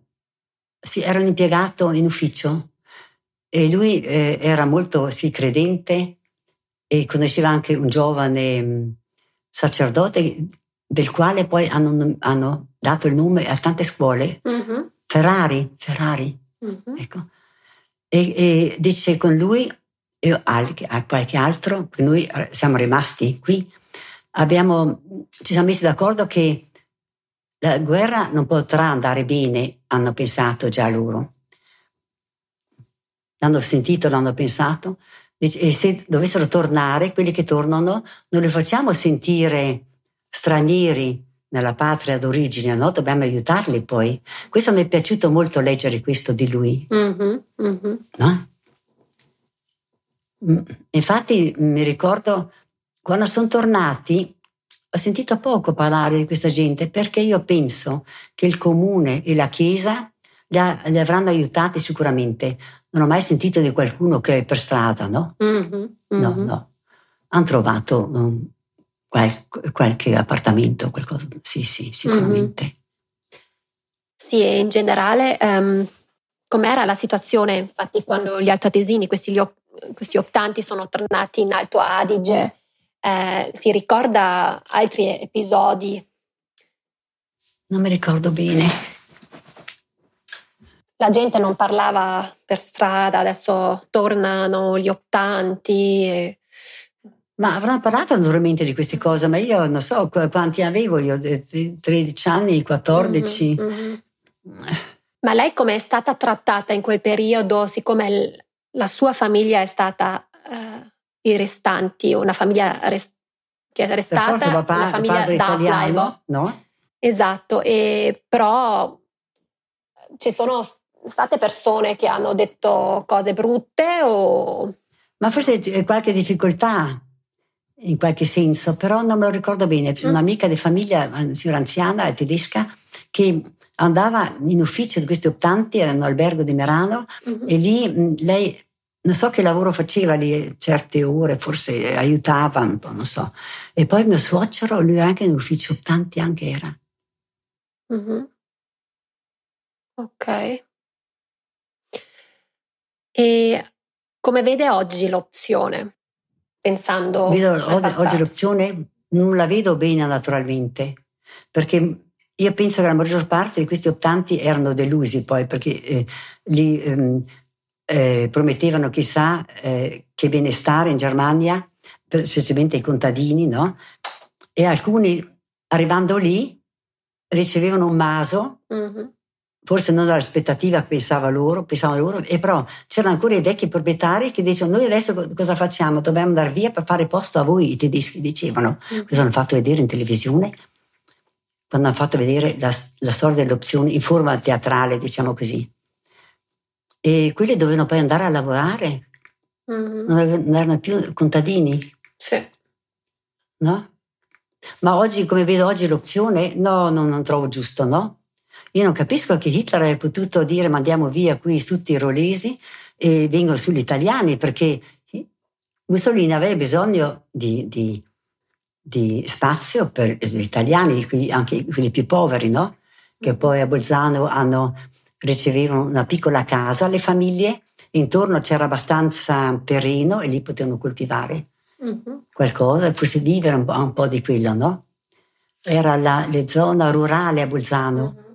sì, era un impiegato in ufficio e lui eh, era molto sì, credente e conosceva anche un giovane mm, sacerdote del quale poi hanno, hanno dato il nome a tante scuole. Mm-hmm. Ferrari, Ferrari. Mm-hmm. Ecco. E, e, dice con lui e qualche altro, noi siamo rimasti qui, abbiamo, ci siamo messi d'accordo che la guerra non potrà andare bene, hanno pensato già loro. L'hanno sentito, l'hanno pensato. E se dovessero tornare, quelli che tornano, non li facciamo sentire stranieri nella patria d'origine, no? Dobbiamo aiutarli poi. Questo mi è piaciuto molto leggere questo di lui. Mm-hmm, mm-hmm. No? Mm, infatti mi ricordo quando sono tornati ho sentito poco parlare di questa gente perché io penso che il comune e la chiesa li, avranno aiutati sicuramente. Non ho mai sentito di qualcuno che è per strada, no? Mm-hmm, mm-hmm. No, no. Hanno trovato um, qual- qualche appartamento, qualcosa. Sì, sì, sicuramente. Mm-hmm. Sì, e in generale, um, com'era la situazione, infatti, quando gli altoatesini, questi, questi optanti, sono tornati in Alto Adige? Eh, si ricorda altri episodi? Non mi ricordo bene. La gente non parlava per strada, adesso tornano gli optanti. E... Ma avranno parlato naturalmente di queste cose, ma io non so quanti avevo io, 13 anni, 14. Mm-hmm, mm-hmm. Ma lei come è stata trattata in quel periodo, siccome la sua famiglia è stata uh, i restanti, una famiglia rest- che è restata, papà, una famiglia italiano, no? Esatto, e però ci sono state persone che hanno detto cose brutte o... Ma forse qualche difficoltà in qualche senso, però non me lo ricordo bene. Mm. Un'amica di famiglia, una signora anziana, tedesca, che andava in ufficio di questi optanti, erano albergo di Merano, mm-hmm. e lì lei non so che lavoro faceva lì certe ore, forse aiutava un po', non so. E poi mio suocero, lui anche in ufficio tanti anche era. Mm-hmm. Ok. E come vede oggi l'opzione? Pensando vedo, oggi, oggi l'opzione non la vedo bene naturalmente, perché io penso che la maggior parte di questi optanti erano delusi poi, perché eh, li, ehm, eh, promettevano chissà eh, che benestare in Germania, specialmente i contadini, no? E alcuni arrivando lì ricevevano un maso, mm-hmm. forse non all'aspettativa pensava loro, pensavano loro, e però c'erano ancora i vecchi proprietari che dicevano noi adesso cosa facciamo? Dobbiamo andare via per fare posto a voi, i tedeschi dicevano. Mm-hmm. Questo hanno fatto vedere in televisione, quando hanno fatto vedere la, la storia delle opzioni in forma teatrale, diciamo così e quelli dovevano poi andare a lavorare, mm-hmm. non erano più contadini. Sì. No? Ma oggi, come vedo oggi, l'opzione, no, no, non trovo giusto, no? Io non capisco che Hitler abbia potuto dire mandiamo via qui tutti i tirolesi e vengono sugli italiani, perché Mussolini aveva bisogno di, di, di spazio per gli italiani, anche quelli più poveri, no? Che poi a Bolzano hanno ricevevano una piccola casa, le famiglie, intorno c'era abbastanza terreno e lì potevano coltivare mm-hmm. qualcosa, forse vivere un po', un po', di quello, no? Era la, zona rurale a Bolzano. Mm-hmm.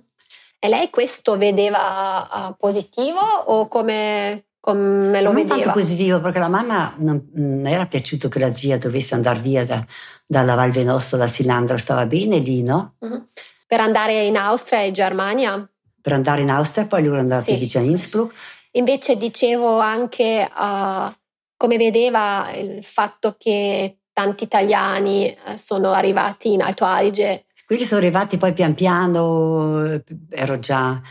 E lei questo vedeva uh, positivo o come, come lo non vedeva? Tanto positivo, perché la mamma non, non, era piaciuto che la zia dovesse andare via da, dalla Val Venosto, da Silandro, stava bene lì, no? Mm-hmm. Per andare in Austria e Germania? Per andare in Austria, poi lui è andato sì. vicino a Innsbruck. Invece dicevo anche uh, come vedeva il fatto che tanti italiani uh, sono arrivati in Alto Adige. Quelli sono arrivati poi pian piano, ero già,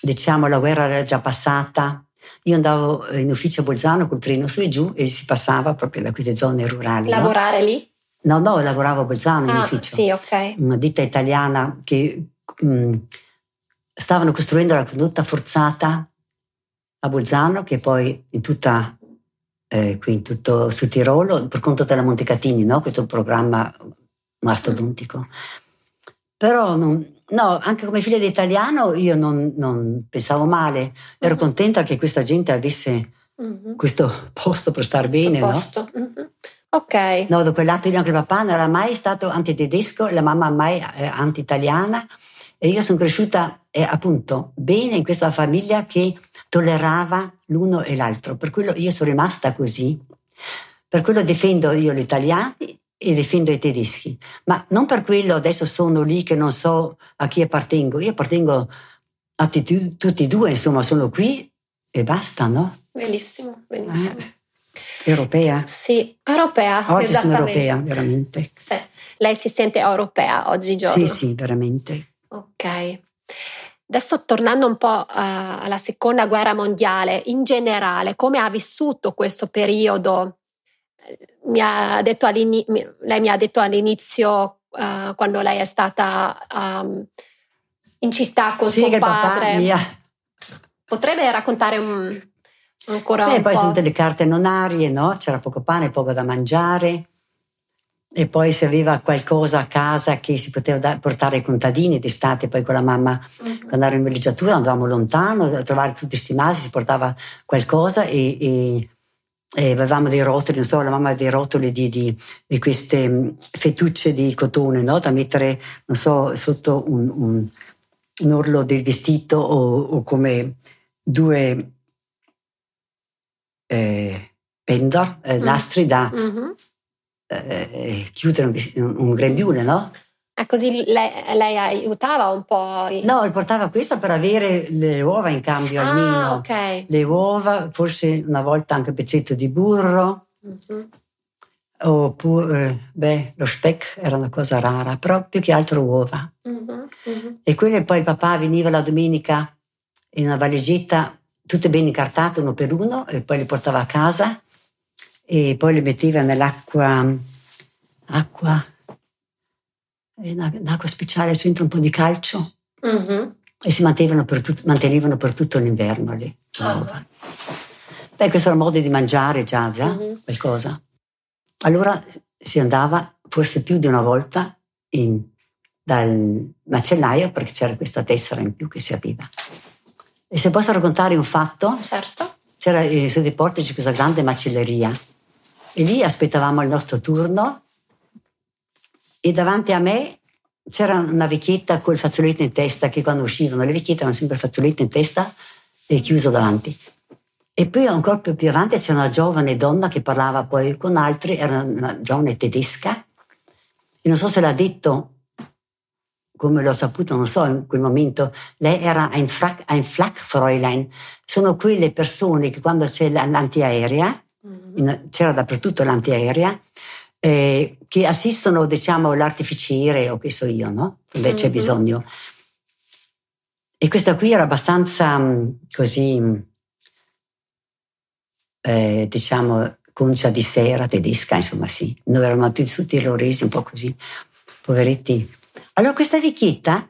diciamo, la guerra era già passata. Io andavo in ufficio a Bolzano col treno su e giù e si passava proprio da queste zone rurali. Lavorare no? lì? No, no, lavoravo a Bolzano ah, in ufficio. Sì, ok. Una ditta italiana che mh, mm, stavano costruendo la condotta forzata a Bolzano, che poi in tutta, eh, qui in tutto su Tirolo, per conto della Montecatini, no? questo programma mastodontico. Però non, No, anche come figlia di italiano io non, non pensavo male, ero mm-hmm. contenta che questa gente avesse mm-hmm. questo posto per star questo bene. Posto. No? Mm-hmm. Ok. No, da quel lato di anche il papà non era mai stato antitedesco, la mamma mai eh, anti-italiana e io sono cresciuta eh, appunto bene in questa famiglia che tollerava l'uno e l'altro, per quello io sono rimasta così. Per quello difendo io gli italiani e difendo i tedeschi, ma non per quello adesso sono lì che non so a chi appartengo, io appartengo a t- tutti e due, insomma sono qui e basta, no? Bellissimo, benissimo. Eh, europea? Sì, europea, oggi sono europea, veramente. Sì. Lei si sente europea oggigiorno? Sì, sì, veramente. Ok. Adesso tornando un po' uh, alla seconda guerra mondiale, in generale, come ha vissuto questo periodo mi ha detto lei mi ha detto all'inizio, uh, quando lei è stata um, in città con sì, suo padre. Mia... Potrebbe raccontare un, ancora Beh, un poi po'? sono delle carte non arie, no? C'era poco pane, poco da mangiare. E poi se aveva qualcosa a casa che si poteva da- portare ai contadini d'estate, poi con la mamma mm-hmm. quando ero in villeggiatura andavamo lontano a trovare tutti questi masi, si portava qualcosa e, e e avevamo dei rotoli, non so, la mamma dei rotoli di, di, di queste mm, fettucce di cotone, no? da mettere, non so, sotto un, un, un orlo del vestito o, o come due eh, pendor, eh, mm. nastri da mm-hmm. Eh, chiudere un, un grembiule, no? Ah, così lei, lei, aiutava un po'? No, portava questo per avere le uova in cambio ah, almeno. ok. Le uova, forse una volta anche un pezzetto di burro. Mm-hmm. Oppure, beh, lo speck era una cosa rara, però più che altro uova. Mm-hmm. Mm-hmm. E quelle poi papà veniva la domenica in una valigetta, tutte ben incartate uno per uno, e poi le portava a casa e poi le metteva nell'acqua, acqua, un'acqua speciale, c'entra un po' di calcio uh-huh. e si mantenevano per, tut- mantenevano per tutto l'inverno lì. Oh. Beh, questo era il modo di mangiare già, già uh-huh. qualcosa. Allora si andava forse più di una volta in, dal macellaio perché c'era questa tessera in più che si apriva. E se posso raccontare un fatto? Certo. C'era eh, su dei portici questa grande macelleria e lì aspettavamo il nostro turno e davanti a me c'era una vecchietta col fazzoletto in testa che quando uscivano le vecchiette avevano sempre il fazzoletto in testa e chiuso davanti. E poi ancora più, più avanti c'era una giovane donna che parlava poi con altri, era una giovane tedesca e non so se l'ha detto come l'ho saputo, non so, in quel momento, lei era ein, Flak, ein Flakfräulein. Sono quelle persone che quando c'è l'antiaerea, mm-hmm. c'era dappertutto l'antiaerea, eh, che assistono, diciamo, l'artificiere o che so io, no? Mm-hmm. c'è bisogno. E questa qui era abbastanza mm, così, mm, eh, diciamo, concia di sera tedesca, insomma, sì. Noi eravamo tutti loresi, un po' così, poveretti. Allora questa vecchietta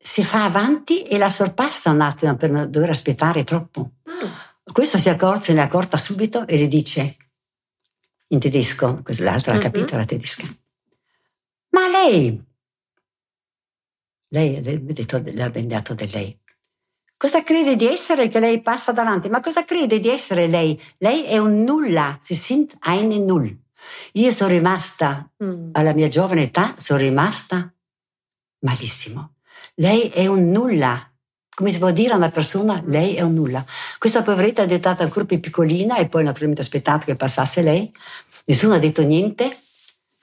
si fa avanti e la sorpassa un attimo per non dover aspettare troppo. Mm. Questo si accorge, se ne è accorta subito e le dice in tedesco, l'altra mm-hmm. ha capito la tedesca. Ma lei, lei ha detto, le ha bendato di lei. Cosa crede di essere che lei passa davanti? Ma cosa crede di essere lei? Lei è un nulla, si sind eine Null. Io sono rimasta, mm. alla mia giovane età, sono rimasta malissimo. Lei è un nulla. Come si può dire a una persona, lei è un nulla. Questa poveretta è diventata ancora più piccolina e poi naturalmente aspettato che passasse lei. Nessuno ha detto niente.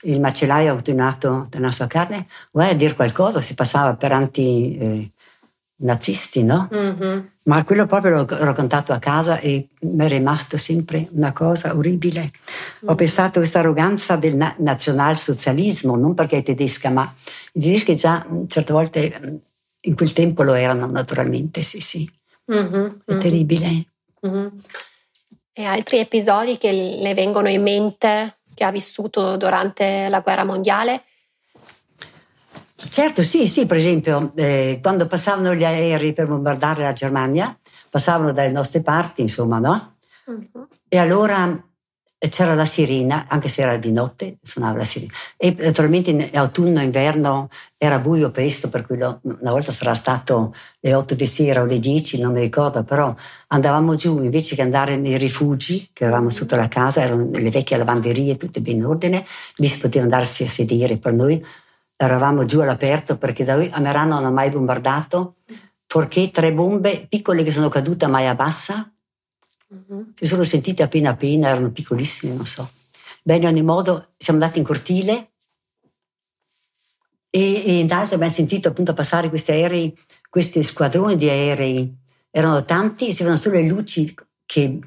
Il macellaio ha continuato della sua carne. Vuoi a dire qualcosa? Si passava per anti-nazisti, eh, no? Mm-hmm. Ma quello proprio l'ho raccontato a casa e mi è rimasto sempre una cosa orribile. Mm-hmm. Ho mm. pensato a questa arroganza del na- nazionalsocialismo, non perché è tedesca, ma i tedeschi già certe volte in quel tempo lo erano naturalmente, sì, sì. Mm-hmm, è mm-hmm. terribile. Mm-hmm. E altri episodi che le vengono in mente che ha vissuto durante la guerra mondiale? Certo, sì, sì, per esempio, eh, quando passavano gli aerei per bombardare la Germania, passavano dalle nostre parti, insomma, no? Uh-huh. E allora c'era la sirena, anche se era di notte, suonava la sirena. E naturalmente in autunno, inverno era buio presto, per cui una volta sarà stato le 8 di sera o le 10, non mi ricordo, però andavamo giù invece che andare nei rifugi, che avevamo sotto la casa, erano le vecchie lavanderie, tutte ben in ordine, lì si poteva andarsi a sedere. Per noi eravamo giù all'aperto perché da noi a Merano non hanno mai bombardato, perché tre bombe piccole che sono cadute a Maia Bassa Uh-huh. Si sono sentite appena appena, erano piccolissime, non so. Bene, in ogni modo siamo andati in cortile e, e in abbiamo sentito appunto passare questi aerei, questi squadroni di aerei. Erano tanti, si vedevano solo le luci che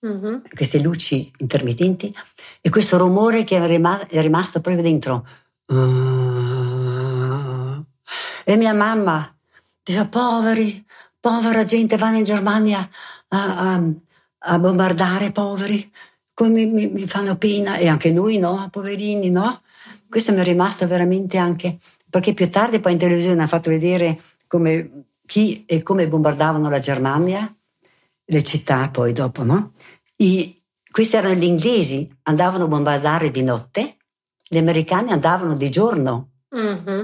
Uh-huh. queste luci intermittenti e questo rumore che è rimasto proprio dentro. Uh, e mia mamma diceva: Poveri, povera gente, vanno in Germania a, a, a bombardare poveri, come mi, mi, fanno pena, e anche noi, no? Poverini, no? Questo mi è rimasto veramente anche, perché più tardi poi in televisione hanno fatto vedere come, chi e come bombardavano la Germania, le città poi dopo, no? I, questi erano gli inglesi, andavano a bombardare di notte, gli americani andavano di giorno. Mm-hmm.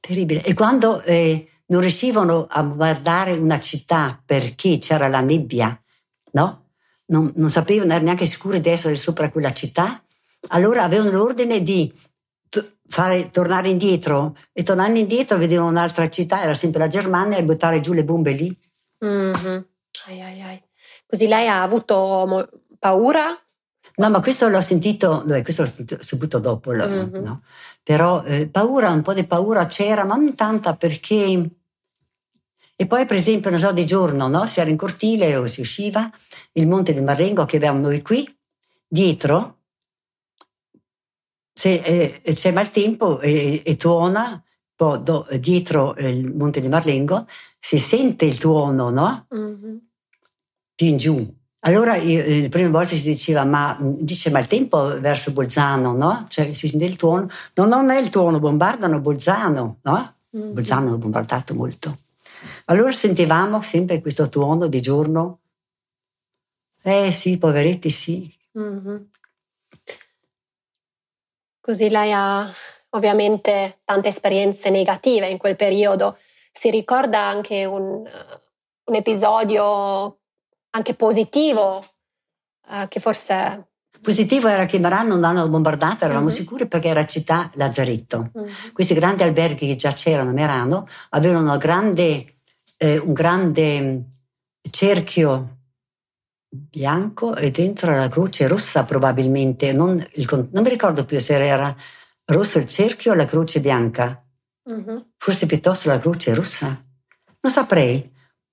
Terribile. E quando eh, non riuscivano a guardare una città perché c'era la nebbia, no? Non, non sapevano, erano neanche sicuri di essere sopra quella città. Allora avevano l'ordine di fare, tornare indietro e tornando indietro vedevano un'altra città, era sempre la Germania, e buttare giù le bombe lì. Mm-hmm. Ai, ai, ai. Così lei ha avuto paura? No, ma questo l'ho sentito, beh, questo l'ho sentito subito dopo, mm-hmm. no? però eh, paura, un po' di paura c'era, ma non tanta perché e poi, per esempio, non so, di giorno no? si era in cortile o si usciva, il Monte del Marengo che abbiamo noi qui, dietro, se eh, c'è maltempo e, e tuona, poi do, dietro il Monte di Marlengo si sente il tuono, no? Mm-hmm. Più in giù. Allora, io, eh, le prime volte si diceva, ma dice maltempo verso Bolzano, no? Cioè si sente il tuono. No, non è il tuono, bombardano Bolzano, no? Mm-hmm. Bolzano hanno bombardato molto. Allora sentivamo sempre questo tuono di giorno. Eh sì, poveretti sì. Mm-hmm. Così lei ha ovviamente tante esperienze negative in quel periodo. Si ricorda anche un, un episodio anche positivo eh, che forse... Positivo era che Maran non l'hanno bombardata, eravamo mm-hmm. sicuri perché era città Lazzaretto. Mm-hmm. Questi grandi alberghi che già c'erano a Merano avevano grande eh, un grande cerchio bianco e dentro la croce rossa probabilmente, non, il, non mi ricordo più se era rosso il cerchio o la croce bianca, uh-huh. forse piuttosto la croce rossa, non saprei,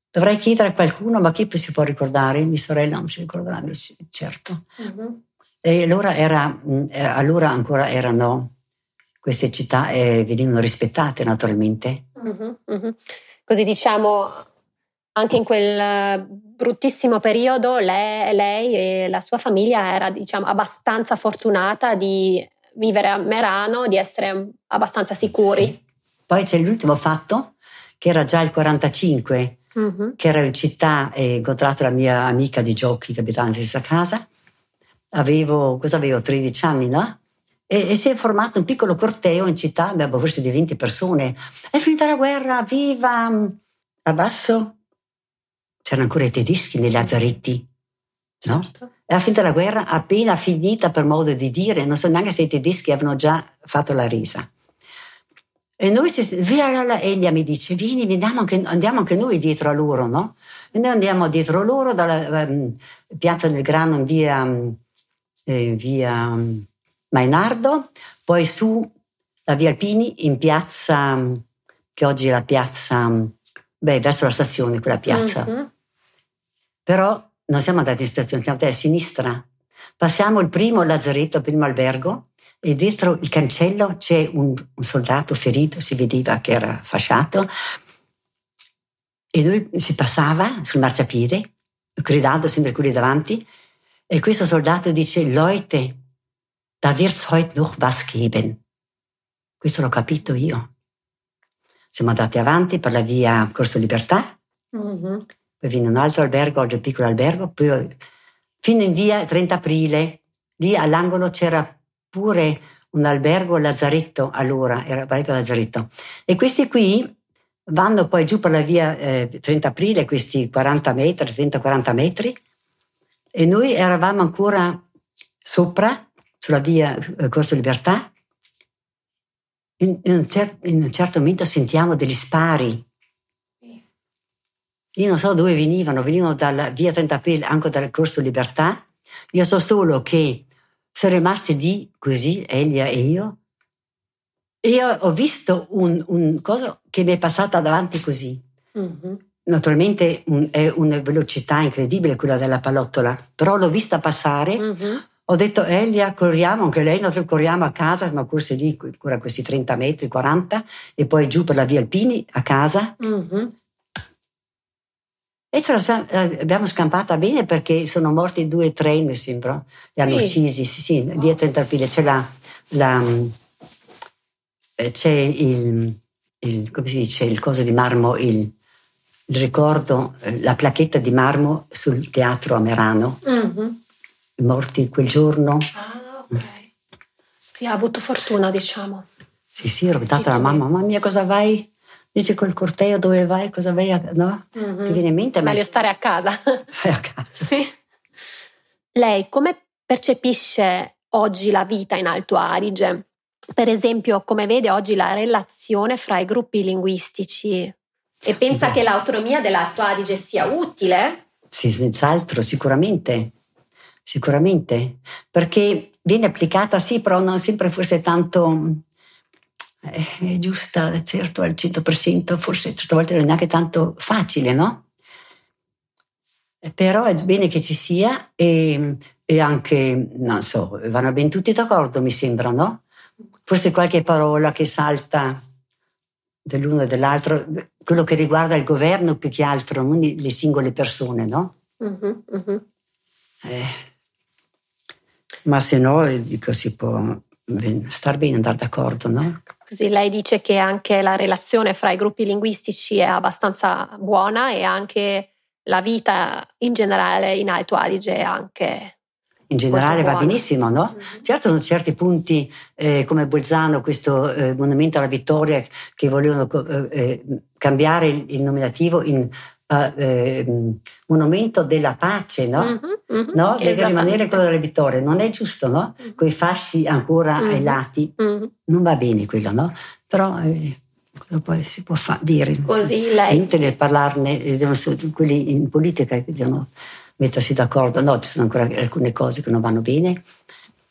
dovrei chiedere a qualcuno, ma chi si può ricordare? Mia sorella non si ricorderà, certo. Uh-huh. E allora, era, eh, allora ancora erano queste città e venivano rispettate naturalmente. Uh-huh, così diciamo anche in quel bruttissimo periodo lei, lei e la sua famiglia era diciamo, abbastanza fortunata di vivere a Merano, di essere abbastanza sicuri. Sì. Poi c'è l'ultimo fatto, che era già il 45, mm-hmm. che ero in città e ho incontrato la mia amica di giochi che abitava nella stessa casa. Avevo, cosa avevo, 13 anni, no? E, e, si è formato un piccolo corteo in città, abbiamo forse di 20 persone. È finita la guerra, viva! A basso c'erano ancora i tedeschi nei lazzaretti. No? Certo. È finita la guerra, appena finita per modo di dire, non so neanche se i tedeschi avevano già fatto la risa. E noi ci, via Elia mi dice, vieni, andiamo anche, andiamo anche noi dietro a loro, no? E noi andiamo dietro loro dalla um, piazza del Grano in via, um, eh, via Mainardo, poi su la via Alpini in piazza, che oggi è la piazza, beh, verso la stazione, quella piazza. Mm-hmm. Però non siamo andati in stazione, siamo andati a sinistra. Passiamo il primo lazzaretto, il primo albergo, e dietro il cancello c'è un, un soldato ferito, si vedeva che era fasciato, e lui si passava sul marciapiede, gridando sempre quelli davanti, e questo soldato dice, Leute, da wird's heute noch was geben. Questo l'ho capito io. Siamo andati avanti per la via Corso Libertà, mm-hmm. poi viene un altro albergo, oggi un piccolo albergo, poi fino in via 30 aprile, lì all'angolo c'era pure un albergo Lazzaretto, allora era albergo Lazzaretto. E questi qui vanno poi giù per la via eh, 30 aprile, questi 40 metri, 30-40 metri, e noi eravamo ancora sopra, sulla via eh, Corso Libertà. In, in, un cer- in un certo momento sentiamo degli spari. Io non so dove venivano, venivano dalla via 30 aprile, anche dal Corso Libertà. Io so solo che sono rimasti lì così, Elia e io, io ho visto un, un cosa che mi è passata davanti così. Mm-hmm. Naturalmente un, è una velocità incredibile quella della pallottola, però l'ho vista passare. Mm-hmm. Ho detto, Elia, corriamo, anche lei, noi corriamo a casa, ma corse lì ancora questi 30 metri, 40, e poi giù per la via Alpini a casa. Mm-hmm. E ce la eh, abbiamo scampata bene perché sono morti due treni, mi sembra. Li hanno sì. uccisi, sì, sì, via Trentapile. C'è la, la eh, c'è il, il, come si dice, il coso di marmo, il ricordo, eh, la placchetta di marmo sul teatro a Merano. Mm-hmm. Morti quel giorno. Ah, ok. Sì, ha avuto fortuna, diciamo. Sì, sì, ho raccontato alla mamma, mamma mia, cosa vai? Dice col corteo dove vai, cosa vai a... no? Mm-hmm. Ti viene in mente? Meglio stare a casa. Stai a casa. Sì. Lei come percepisce oggi la vita in Alto Adige? per esempio, come vede oggi la relazione fra i gruppi linguistici e pensa Beh. che l'autonomia dell'Alto Adige sia utile? Sì, senz'altro, sicuramente. Sicuramente, perché viene applicata, sì, però non sempre forse tanto eh, è giusta, certo, al 100%, forse certe volte non è neanche tanto facile, no? Però è bene che ci sia e, e anche, non so, vanno ben tutti d'accordo, mi sembra, no? forse qualche parola che salta dell'uno e dell'altro, quello che riguarda il governo più che altro, non le singole persone, no? Uh-huh, uh-huh. Eh, ma se no, dico, si può star bene, andare d'accordo, no? Così lei dice che anche la relazione fra i gruppi linguistici è abbastanza buona e anche la vita in generale in Alto Adige è anche in generale va benissimo, no? Mm-hmm. Certo sono certi punti eh, come Bolzano, questo eh, monumento alla vittoria che volevano eh, eh cambiare il, nominativo in uh, monumento della pace, no? Mm-hmm, mm-hmm, no? Deve rimanere quello della vittoria, non è giusto, no? Mm-hmm. Con i fasci ancora ai mm-hmm. lati, mm-hmm. non va bene quello, no? Però eh, cosa poi si può fa- dire? Così lei... È inutile parlarne, quelli in politica che devono mettersi d'accordo. No, ci sono ancora alcune cose che non vanno bene,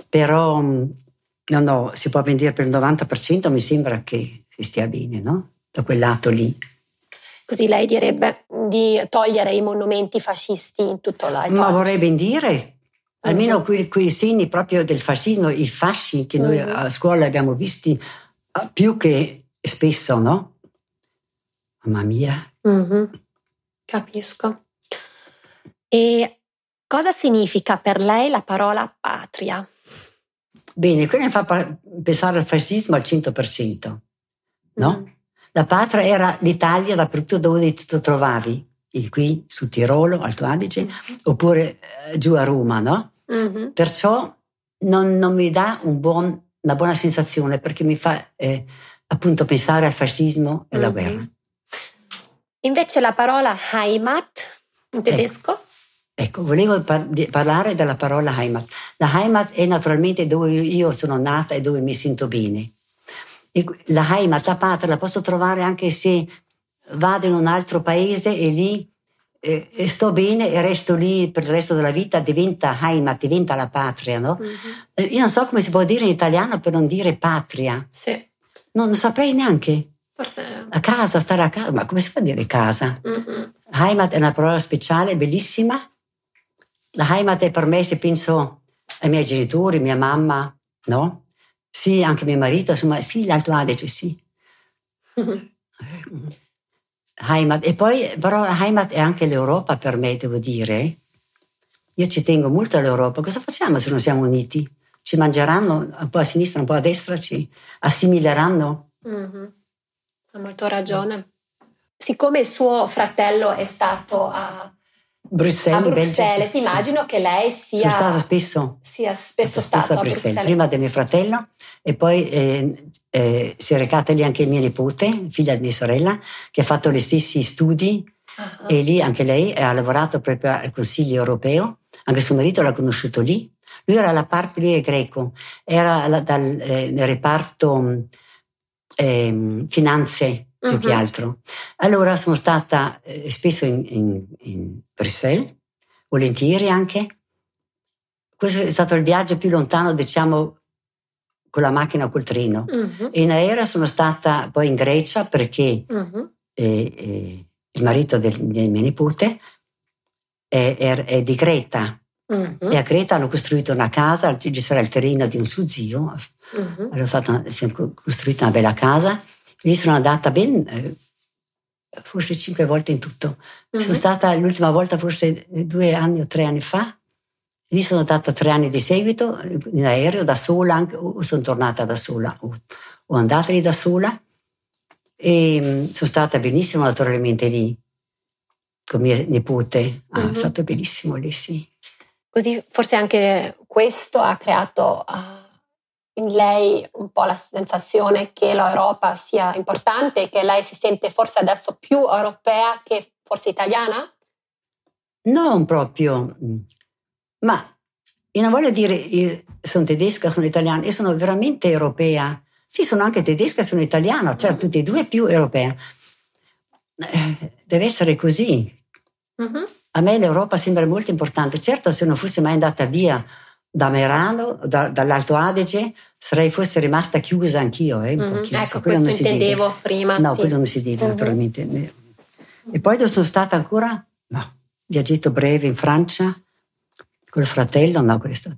però mm, no, no, si può vendere per il 90%, mi sembra che si stia bene, no? Da quel lato lì. Così lei direbbe di togliere i monumenti fascisti in tutto l'altro. Ma vorrei ben dire, almeno mm-hmm. quei, quei, segni proprio del fascismo, i fasci che noi mm-hmm. a scuola abbiamo visti ah, più che spesso, no? Mamma mia. Mm-hmm. Capisco. E cosa significa per lei la parola patria? Bene, quello mi fa pensare al fascismo al 100%, no? Mm. La patria era l'Italia dappertutto dove ti trovavi, il qui su Tirolo, Alto Adige, mm-hmm. oppure eh, giù a Roma, no? Mm-hmm. Perciò non, non, mi dà un buon, una buona sensazione perché mi fa eh, appunto pensare al fascismo e alla mm-hmm. guerra. Invece la parola Heimat in ecco. tedesco? Ecco. Ecco, volevo par- parlare della parola Heimat. La Heimat è naturalmente dove io sono nata e dove mi sento bene. E la Heimat, la patria, la posso trovare anche se vado in un altro paese e lì eh, sto bene e resto lì per il resto della vita, diventa Heimat, diventa la patria, no? Mm-hmm. io non so come si può dire in italiano per non dire patria. Sì. Non, non saprei neanche. Forse... A casa, stare a casa, ma come si può dire casa? Mm-hmm. Heimat è una parola speciale, bellissima, la Heimat è per me, se penso ai miei genitori, mia mamma, no? Sì, anche mio marito, insomma, sì, l'Alto Adige, sì. Heimat. E poi, però, Heimat è anche l'Europa per me, devo dire. Io ci tengo molto all'Europa. Cosa facciamo se non siamo uniti? Ci mangeranno un po' a sinistra, un po' a destra, ci assimileranno. Mm-hmm. Ha molto ragione. siccome suo fratello è stato a Bruxelles, a Bruxelles, sì, immagino che lei sia, Sono stata spesso, sia spesso stato a Bruxelles, prima del mio fratello e poi eh, eh, si è recata lì anche mia nipote, figlia di mia sorella, che ha fatto gli stessi studi uh-huh. e lì anche lei ha lavorato proprio al Consiglio europeo, anche suo marito l'ha conosciuto lì. Lui era la parte, lui è greco, era la, dal, eh, nel reparto ehm, finanze più uh-huh. che altro. Allora sono stata eh, spesso in, in, in, Bruxelles, volentieri anche. Questo è stato il viaggio più lontano, diciamo, con la macchina o col treno. Uh-huh. in aereo sono stata poi in Grecia perché uh-huh. eh, eh, il marito del, del mio nipote è, è, è di Creta. E a Creta hanno costruito una casa, ci sarà il terreno di un suo zio. Hanno fatto, si è costruita una bella casa Lì sono andata ben, eh, forse cinque volte in tutto. Mm-hmm. Sono stata l'ultima volta forse due anni o tre anni fa. Lì sono stata tre anni di seguito in aereo da sola, anche, o sono tornata da sola, o, o andata lì da sola. E mm, sono stata benissimo naturalmente lì con mia nipote. Ah, mm-hmm. È stato bellissimo lì, sì. Così forse anche questo ha creato uh in lei un po' la sensazione che l'Europa sia importante e che lei si sente forse adesso più europea che forse italiana? Non proprio, ma io non voglio dire io sono tedesca, sono italiana, io sono veramente europea. Sì, sono anche tedesca, sono italiana, cioè tutte e due più europea. Eh, deve essere così. Uh-huh. A me l'Europa sembra molto importante. Certo, se non fosse mai andata via da Merano, da, dall'Alto Adige, sarei forse rimasta chiusa anch'io. Eh, mm-hmm. Ecco, questo intendevo dice. prima. No, sì. quello non si dice mm-hmm. naturalmente. E poi dove sono stata ancora? No, viaggetto breve in Francia, col fratello, no, questo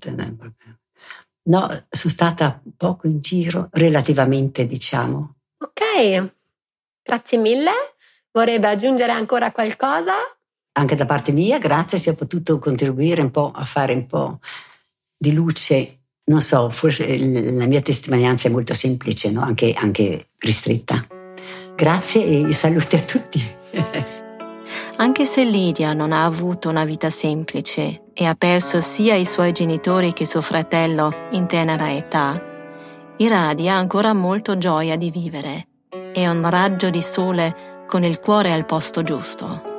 No, sono stata poco in giro, relativamente, diciamo. Ok, grazie mille. Vorrebbe aggiungere ancora qualcosa? Anche da parte mia, grazie, si è potuto contribuire un po' a fare un po' di luce, non so, forse la mia testimonianza è molto semplice, no? anche, anche ristretta. Grazie e saluti a tutti. Anche se Lidia non ha avuto una vita semplice e ha perso sia i suoi genitori che suo fratello in tenera età, irradia ancora molto gioia di vivere. È un raggio di sole con il cuore al posto giusto.